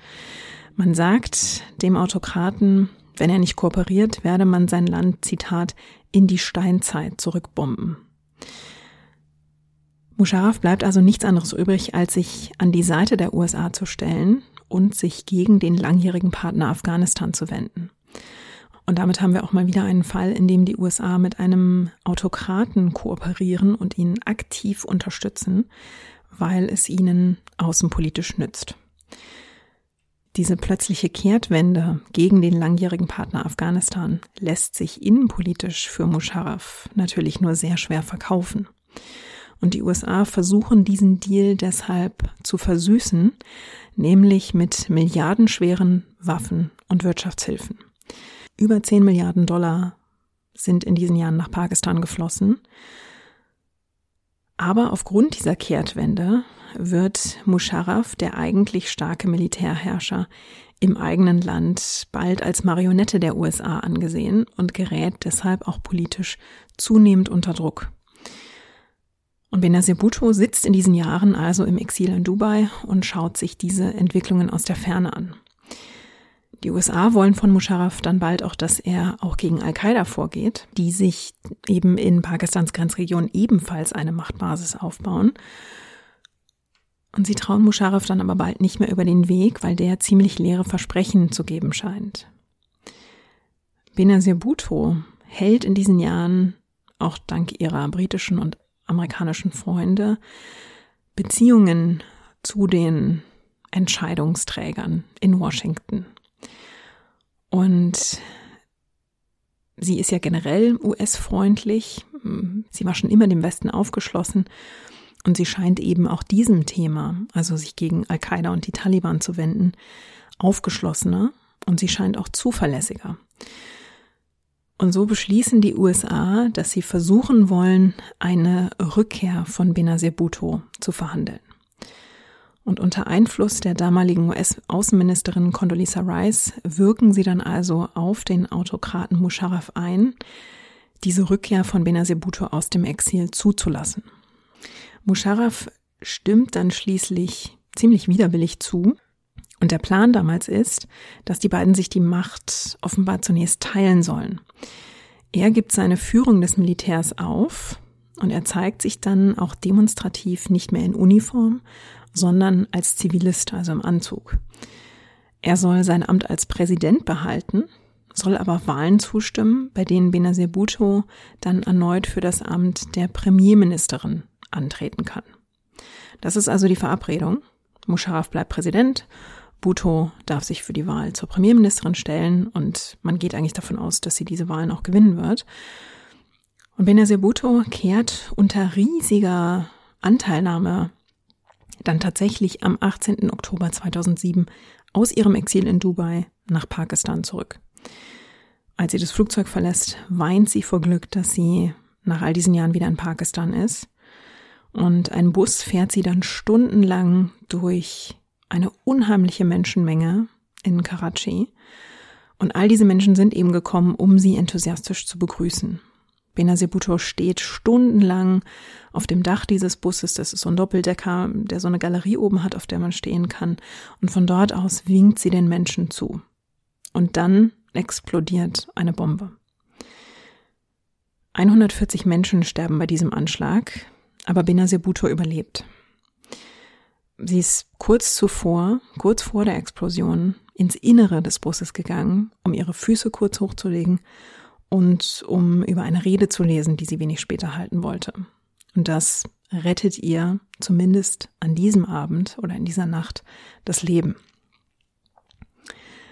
Man sagt dem Autokraten, wenn er nicht kooperiert, werde man sein Land, Zitat, in die Steinzeit zurückbomben. Musharraf bleibt also nichts anderes übrig, als sich an die Seite der USA zu stellen und sich gegen den langjährigen Partner Afghanistan zu wenden. Und damit haben wir auch mal wieder einen Fall, in dem die USA mit einem Autokraten kooperieren und ihn aktiv unterstützen, weil es ihnen außenpolitisch nützt. Diese plötzliche Kehrtwende gegen den langjährigen Partner Afghanistan lässt sich innenpolitisch für Musharraf natürlich nur sehr schwer verkaufen. Und die USA versuchen diesen Deal deshalb zu versüßen, nämlich mit milliardenschweren Waffen und Wirtschaftshilfen. Über 10 Milliarden Dollar sind in diesen Jahren nach Pakistan geflossen aber aufgrund dieser Kehrtwende wird Musharraf, der eigentlich starke Militärherrscher, im eigenen Land bald als Marionette der USA angesehen und gerät deshalb auch politisch zunehmend unter Druck. Und Benazir Bhutto sitzt in diesen Jahren also im Exil in Dubai und schaut sich diese Entwicklungen aus der Ferne an. Die USA wollen von Musharraf dann bald auch, dass er auch gegen Al-Qaida vorgeht, die sich eben in Pakistans Grenzregion ebenfalls eine Machtbasis aufbauen. Und sie trauen Musharraf dann aber bald nicht mehr über den Weg, weil der ziemlich leere Versprechen zu geben scheint. Benazir Bhutto hält in diesen Jahren, auch dank ihrer britischen und amerikanischen Freunde, Beziehungen zu den Entscheidungsträgern in Washington. Und sie ist ja generell US-freundlich. Sie war schon immer dem Westen aufgeschlossen. Und sie scheint eben auch diesem Thema, also sich gegen Al-Qaida und die Taliban zu wenden, aufgeschlossener und sie scheint auch zuverlässiger. Und so beschließen die USA, dass sie versuchen wollen, eine Rückkehr von Benazir Bhutto zu verhandeln. Und unter Einfluss der damaligen US-Außenministerin Condoleezza Rice wirken sie dann also auf den Autokraten Musharraf ein, diese Rückkehr von Benazir Bhutto aus dem Exil zuzulassen. Musharraf stimmt dann schließlich ziemlich widerwillig zu. Und der Plan damals ist, dass die beiden sich die Macht offenbar zunächst teilen sollen. Er gibt seine Führung des Militärs auf und er zeigt sich dann auch demonstrativ nicht mehr in Uniform, sondern als Zivilist, also im Anzug. Er soll sein Amt als Präsident behalten, soll aber Wahlen zustimmen, bei denen Benazir Bhutto dann erneut für das Amt der Premierministerin antreten kann. Das ist also die Verabredung. Musharraf bleibt Präsident, Bhutto darf sich für die Wahl zur Premierministerin stellen und man geht eigentlich davon aus, dass sie diese Wahlen auch gewinnen wird. Und Benazir Bhutto kehrt unter riesiger Anteilnahme dann tatsächlich am 18. Oktober 2007 aus ihrem Exil in Dubai nach Pakistan zurück. Als sie das Flugzeug verlässt, weint sie vor Glück, dass sie nach all diesen Jahren wieder in Pakistan ist. Und ein Bus fährt sie dann stundenlang durch eine unheimliche Menschenmenge in Karachi. Und all diese Menschen sind eben gekommen, um sie enthusiastisch zu begrüßen. Benazir Bhutto steht stundenlang auf dem Dach dieses Busses. Das ist so ein Doppeldecker, der so eine Galerie oben hat, auf der man stehen kann. Und von dort aus winkt sie den Menschen zu. Und dann explodiert eine Bombe. 140 Menschen sterben bei diesem Anschlag, aber Benazir Bhutto überlebt. Sie ist kurz zuvor, kurz vor der Explosion, ins Innere des Busses gegangen, um ihre Füße kurz hochzulegen und um über eine Rede zu lesen, die sie wenig später halten wollte. Und das rettet ihr zumindest an diesem Abend oder in dieser Nacht das Leben.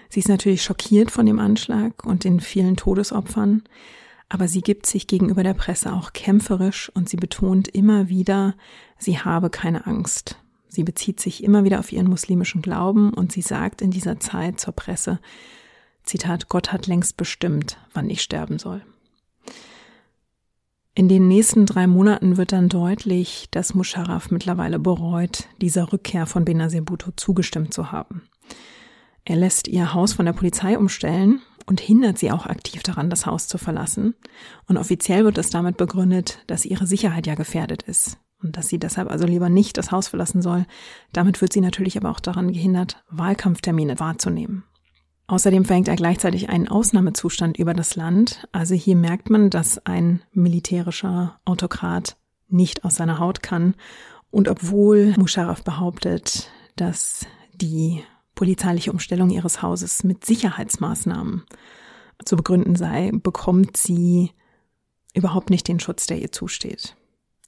Sie ist natürlich schockiert von dem Anschlag und den vielen Todesopfern, aber sie gibt sich gegenüber der Presse auch kämpferisch und sie betont immer wieder, sie habe keine Angst. Sie bezieht sich immer wieder auf ihren muslimischen Glauben und sie sagt in dieser Zeit zur Presse, Zitat, Gott hat längst bestimmt, wann ich sterben soll. In den nächsten drei Monaten wird dann deutlich, dass Musharraf mittlerweile bereut, dieser Rückkehr von Benazir Bhutto zugestimmt zu haben. Er lässt ihr Haus von der Polizei umstellen und hindert sie auch aktiv daran, das Haus zu verlassen. Und offiziell wird es damit begründet, dass ihre Sicherheit ja gefährdet ist und dass sie deshalb also lieber nicht das Haus verlassen soll. Damit wird sie natürlich aber auch daran gehindert, Wahlkampftermine wahrzunehmen. Außerdem verhängt er gleichzeitig einen Ausnahmezustand über das Land. Also hier merkt man, dass ein militärischer Autokrat nicht aus seiner Haut kann. Und obwohl Musharraf behauptet, dass die polizeiliche Umstellung ihres Hauses mit Sicherheitsmaßnahmen zu begründen sei, bekommt sie überhaupt nicht den Schutz, der ihr zusteht.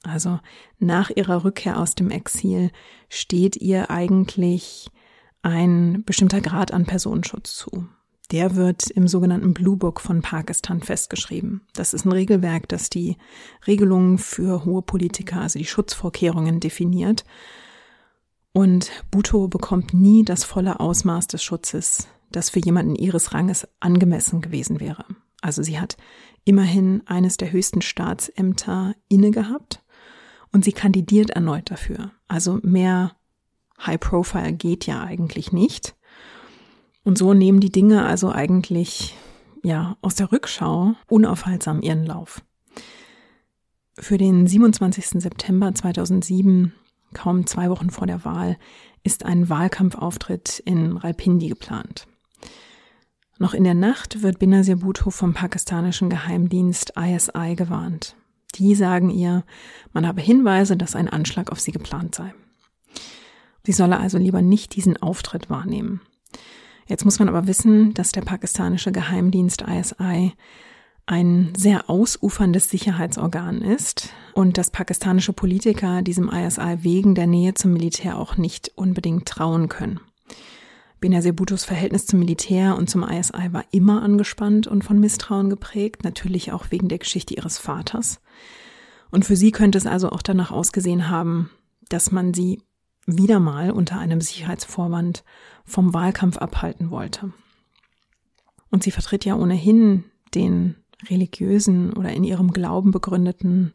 Also nach ihrer Rückkehr aus dem Exil steht ihr eigentlich ein bestimmter Grad an Personenschutz zu. Der wird im sogenannten Blue Book von Pakistan festgeschrieben. Das ist ein Regelwerk, das die Regelungen für hohe Politiker, also die Schutzvorkehrungen definiert und Bhutto bekommt nie das volle Ausmaß des Schutzes, das für jemanden ihres Ranges angemessen gewesen wäre. Also sie hat immerhin eines der höchsten Staatsämter inne gehabt und sie kandidiert erneut dafür. Also mehr High Profile geht ja eigentlich nicht. Und so nehmen die Dinge also eigentlich, ja, aus der Rückschau unaufhaltsam ihren Lauf. Für den 27. September 2007 kaum zwei Wochen vor der Wahl, ist ein Wahlkampfauftritt in Ralpindi geplant. Noch in der Nacht wird Benazir Bhutto vom pakistanischen Geheimdienst ISI gewarnt. Die sagen ihr, man habe Hinweise, dass ein Anschlag auf sie geplant sei. Sie solle also lieber nicht diesen Auftritt wahrnehmen. Jetzt muss man aber wissen, dass der pakistanische Geheimdienst ISI ein sehr ausuferndes Sicherheitsorgan ist und dass pakistanische Politiker diesem ISI wegen der Nähe zum Militär auch nicht unbedingt trauen können. Benazir Bhuttos Verhältnis zum Militär und zum ISI war immer angespannt und von Misstrauen geprägt, natürlich auch wegen der Geschichte ihres Vaters. Und für sie könnte es also auch danach ausgesehen haben, dass man sie wieder mal unter einem Sicherheitsvorwand vom Wahlkampf abhalten wollte. Und sie vertritt ja ohnehin den religiösen oder in ihrem Glauben begründeten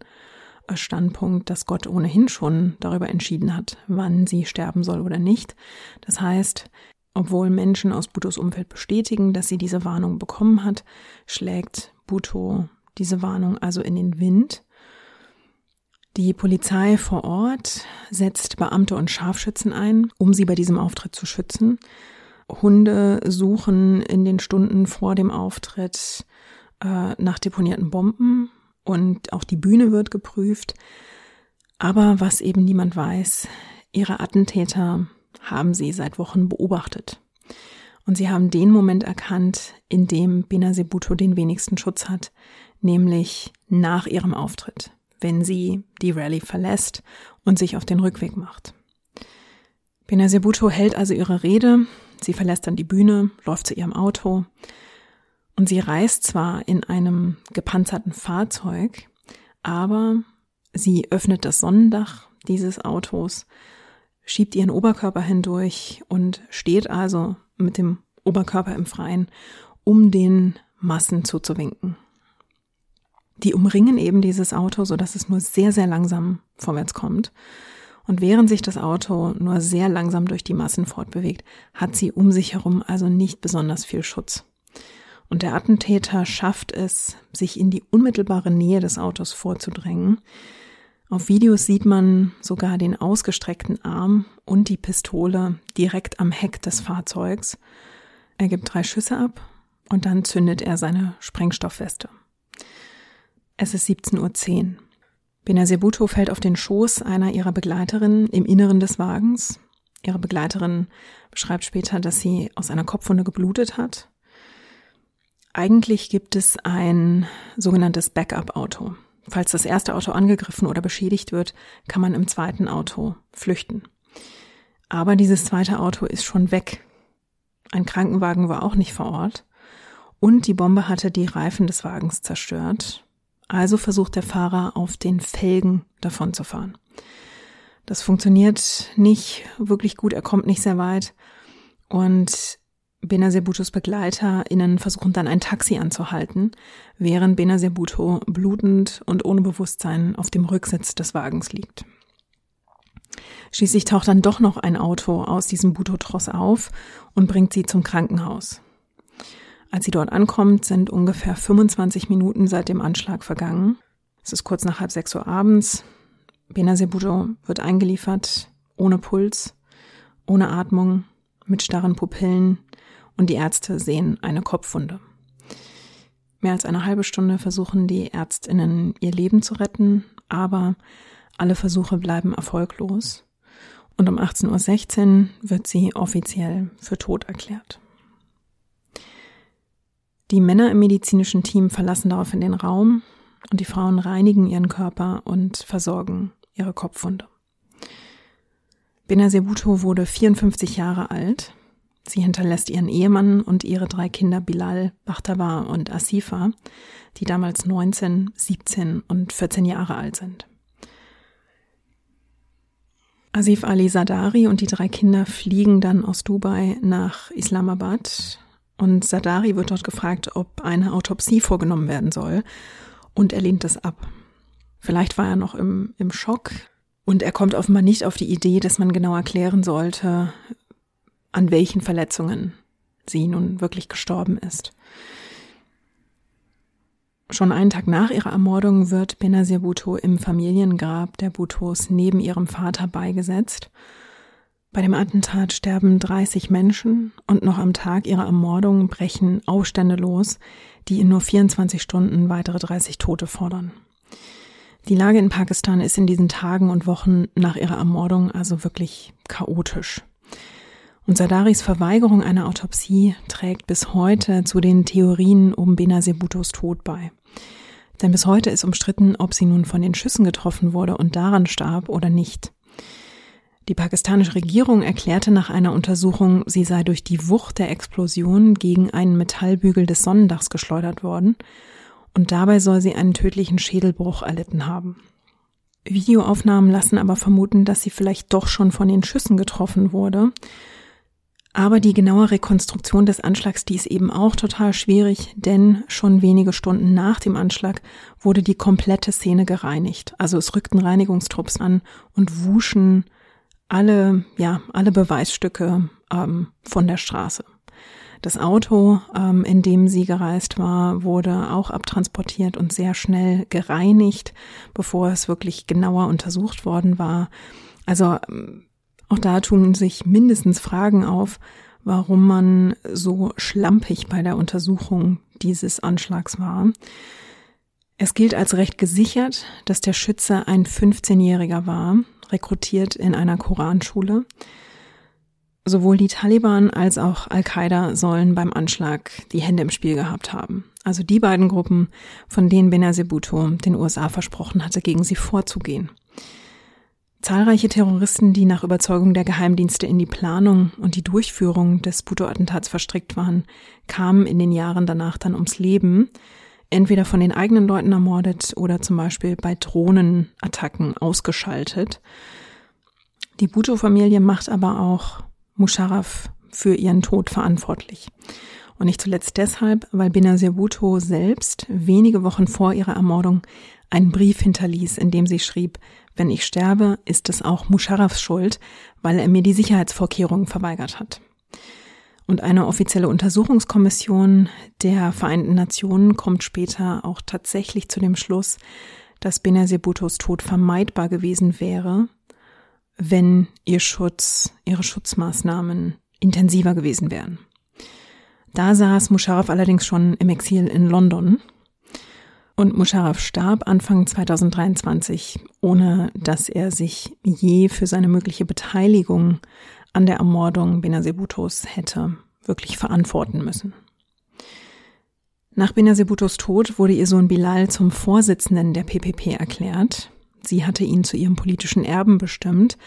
äh, Standpunkt, dass Gott ohnehin schon darüber entschieden hat, wann sie sterben soll oder nicht. Das heißt, obwohl Menschen aus Butos Umfeld bestätigen, dass sie diese Warnung bekommen hat, schlägt Buto diese Warnung also in den Wind. Die Polizei vor Ort setzt Beamte und Scharfschützen ein, um sie bei diesem Auftritt zu schützen. Hunde suchen in den Stunden vor dem Auftritt äh, nach deponierten Bomben und auch die Bühne wird geprüft. Aber was eben niemand weiß, ihre Attentäter haben sie seit Wochen beobachtet. Und sie haben den Moment erkannt, in dem Benazir Bhutto den wenigsten Schutz hat, nämlich nach ihrem Auftritt, wenn sie die Rallye verlässt und sich auf den Rückweg macht. Benazir Bhutto hält also ihre Rede, sie verlässt dann die Bühne, läuft zu ihrem Auto und sie reist zwar in einem gepanzerten Fahrzeug, aber sie öffnet das Sonnendach dieses Autos, schiebt ihren Oberkörper hindurch und steht also mit dem Oberkörper im Freien, um den Massen zuzuwinken. Die umringen eben dieses Auto, so dass es nur sehr, sehr langsam vorwärts kommt. Und während sich das Auto nur sehr langsam durch die Massen fortbewegt, hat sie um sich herum also nicht besonders viel Schutz. Und der Attentäter schafft es, sich in die unmittelbare Nähe des Autos vorzudrängen. Auf Videos sieht man sogar den ausgestreckten Arm und die Pistole direkt am Heck des Fahrzeugs. Er gibt drei Schüsse ab und dann zündet er seine Sprengstoffweste. Es ist 17.10 Uhr. Benazir Bhutto fällt auf den Schoß einer ihrer Begleiterinnen im Inneren des Wagens. Ihre Begleiterin beschreibt später, dass sie aus einer Kopfwunde geblutet hat. Eigentlich gibt es ein sogenanntes Backup-Auto. Falls das erste Auto angegriffen oder beschädigt wird, kann man im zweiten Auto flüchten. Aber dieses zweite Auto ist schon weg. Ein Krankenwagen war auch nicht vor Ort. Und die Bombe hatte die Reifen des Wagens zerstört. Also versucht der Fahrer auf den Felgen davon zu fahren. Das funktioniert nicht wirklich gut, er kommt nicht sehr weit. Und Benazir Bhuttos BegleiterInnen versuchen dann ein Taxi anzuhalten, während Benazir Bhutto blutend und ohne Bewusstsein auf dem Rücksitz des Wagens liegt. Schließlich taucht dann doch noch ein Auto aus diesem Bhutto-Tross auf und bringt sie zum Krankenhaus. Als sie dort ankommt, sind ungefähr 25 Minuten seit dem Anschlag vergangen. Es ist kurz nach halb sechs Uhr abends. Benazir Bhutto wird eingeliefert, ohne Puls, ohne Atmung, mit starren Pupillen und die Ärzte sehen eine Kopfwunde. Mehr als eine halbe Stunde versuchen die Ärztinnen ihr Leben zu retten, aber alle Versuche bleiben erfolglos. Und um 18.16 Uhr wird sie offiziell für tot erklärt. Die Männer im medizinischen Team verlassen daraufhin den Raum und die Frauen reinigen ihren Körper und versorgen ihre Kopfwunde. Benazir Bhutto wurde 54 Jahre alt. Sie hinterlässt ihren Ehemann und ihre drei Kinder Bilal, Bachtaba und Asifa, die damals 19, 17 und 14 Jahre alt sind. Asif Ali Sadari und die drei Kinder fliegen dann aus Dubai nach Islamabad und Sadari wird dort gefragt, ob eine Autopsie vorgenommen werden soll und er lehnt das ab. Vielleicht war er noch im, im Schock und er kommt offenbar nicht auf die Idee, dass man genau erklären sollte, an welchen Verletzungen sie nun wirklich gestorben ist. Schon einen Tag nach ihrer Ermordung wird Benazir Bhutto im Familiengrab der Bhuttos neben ihrem Vater beigesetzt. Bei dem Attentat sterben 30 Menschen und noch am Tag ihrer Ermordung brechen Aufstände los, die in nur 24 Stunden weitere 30 Tote fordern. Die Lage in Pakistan ist in diesen Tagen und Wochen nach ihrer Ermordung also wirklich chaotisch. Und Sadaris Verweigerung einer Autopsie trägt bis heute zu den Theorien um Benazir Bhuttos Tod bei. Denn bis heute ist umstritten, ob sie nun von den Schüssen getroffen wurde und daran starb oder nicht. Die pakistanische Regierung erklärte nach einer Untersuchung, sie sei durch die Wucht der Explosion gegen einen Metallbügel des Sonnendachs geschleudert worden und dabei soll sie einen tödlichen Schädelbruch erlitten haben. Videoaufnahmen lassen aber vermuten, dass sie vielleicht doch schon von den Schüssen getroffen wurde aber die genaue Rekonstruktion des Anschlags, die ist eben auch total schwierig, denn schon wenige Stunden nach dem Anschlag wurde die komplette Szene gereinigt. Also es rückten Reinigungstrupps an und wuschen alle, ja, alle Beweisstücke ähm, von der Straße. Das Auto, ähm, in dem sie gereist war, wurde auch abtransportiert und sehr schnell gereinigt, bevor es wirklich genauer untersucht worden war. Also ähm, auch da tun sich mindestens Fragen auf, warum man so schlampig bei der Untersuchung dieses Anschlags war. Es gilt als recht gesichert, dass der Schütze ein 15-Jähriger war, rekrutiert in einer Koranschule. Sowohl die Taliban als auch Al-Qaida sollen beim Anschlag die Hände im Spiel gehabt haben. Also die beiden Gruppen, von denen Benazir Bhutto den USA versprochen hatte, gegen sie vorzugehen. Zahlreiche Terroristen, die nach Überzeugung der Geheimdienste in die Planung und die Durchführung des Bhutto-Attentats verstrickt waren, kamen in den Jahren danach dann ums Leben, entweder von den eigenen Leuten ermordet oder zum Beispiel bei Drohnenattacken ausgeschaltet. Die Bhutto-Familie macht aber auch Musharraf für ihren Tod verantwortlich. Und nicht zuletzt deshalb, weil Benazir Bhutto selbst wenige Wochen vor ihrer Ermordung einen Brief hinterließ, in dem sie schrieb, wenn ich sterbe, ist es auch Musharrafs Schuld, weil er mir die Sicherheitsvorkehrungen verweigert hat. Und eine offizielle Untersuchungskommission der Vereinten Nationen kommt später auch tatsächlich zu dem Schluss, dass Benazir Bhuttos Tod vermeidbar gewesen wäre, wenn ihr Schutz, ihre Schutzmaßnahmen intensiver gewesen wären. Da saß Musharraf allerdings schon im Exil in London Und Musharraf starb Anfang 2023, ohne dass er sich je für seine mögliche Beteiligung an der Ermordung Benazir Bhuttos hätte wirklich verantworten müssen. Nach Benazir Bhuttos Tod wurde ihr Sohn Bilal zum Vorsitzenden der PPP erklärt. Sie hatte ihn zu ihrem politischen Erben bestimmt.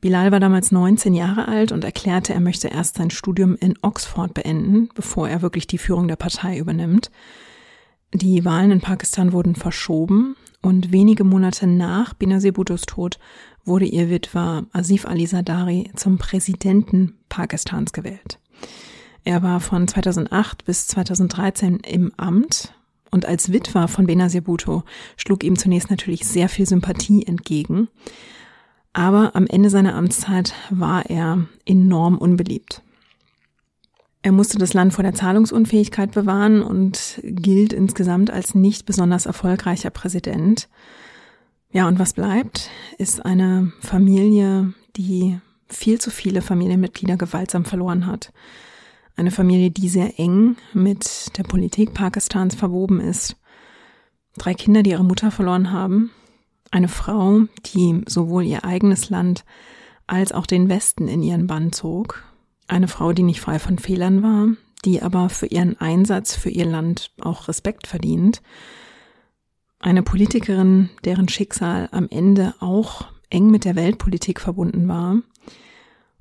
Bilal war damals 19 Jahre alt und erklärte, er möchte erst sein Studium in Oxford beenden, bevor er wirklich die Führung der Partei übernimmt. Die Wahlen in Pakistan wurden verschoben und wenige Monate nach Benazir Bhuttos Tod wurde ihr Witwer Asif Ali Zardari zum Präsidenten Pakistans gewählt. Er war von 2008 bis 2013 im Amt und als Witwer von Benazir Bhutto schlug ihm zunächst natürlich sehr viel Sympathie entgegen. Aber am Ende seiner Amtszeit war er enorm unbeliebt. Er musste das Land vor der Zahlungsunfähigkeit bewahren und gilt insgesamt als nicht besonders erfolgreicher Präsident. Ja, und was bleibt, ist eine Familie, die viel zu viele Familienmitglieder gewaltsam verloren hat. Eine Familie, die sehr eng mit der Politik Pakistans verwoben ist. Drei Kinder, die ihre Mutter verloren haben. Eine Frau, die sowohl ihr eigenes Land als auch den Westen in ihren Bann zog eine Frau, die nicht frei von Fehlern war, die aber für ihren Einsatz für ihr Land auch Respekt verdient. Eine Politikerin, deren Schicksal am Ende auch eng mit der Weltpolitik verbunden war.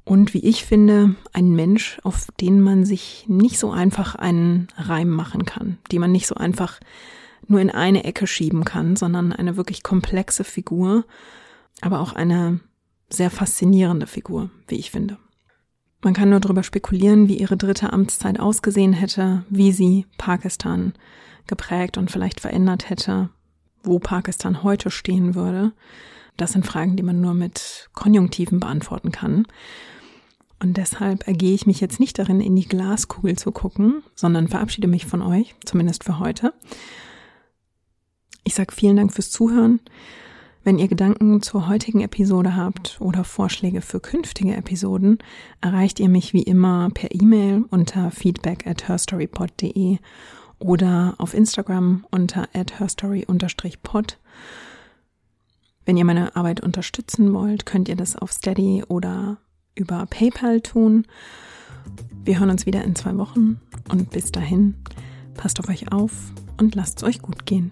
Und wie ich finde, ein Mensch, auf den man sich nicht so einfach einen Reim machen kann, die man nicht so einfach nur in eine Ecke schieben kann, sondern eine wirklich komplexe Figur, aber auch eine sehr faszinierende Figur, wie ich finde. Man kann nur darüber spekulieren, wie ihre dritte Amtszeit ausgesehen hätte, wie sie Pakistan geprägt und vielleicht verändert hätte, wo Pakistan heute stehen würde. Das sind Fragen, die man nur mit Konjunktiven beantworten kann. Und deshalb ergehe ich mich jetzt nicht darin, in die Glaskugel zu gucken, sondern verabschiede mich von euch, zumindest für heute. Ich sage vielen Dank fürs Zuhören. Wenn ihr Gedanken zur heutigen Episode habt oder Vorschläge für künftige Episoden, erreicht ihr mich wie immer per E-Mail unter feedback at herstorypod.de oder auf Instagram unter herstory-pod. Wenn ihr meine Arbeit unterstützen wollt, könnt ihr das auf Steady oder über PayPal tun. Wir hören uns wieder in zwei Wochen und bis dahin, passt auf euch auf und lasst es euch gut gehen.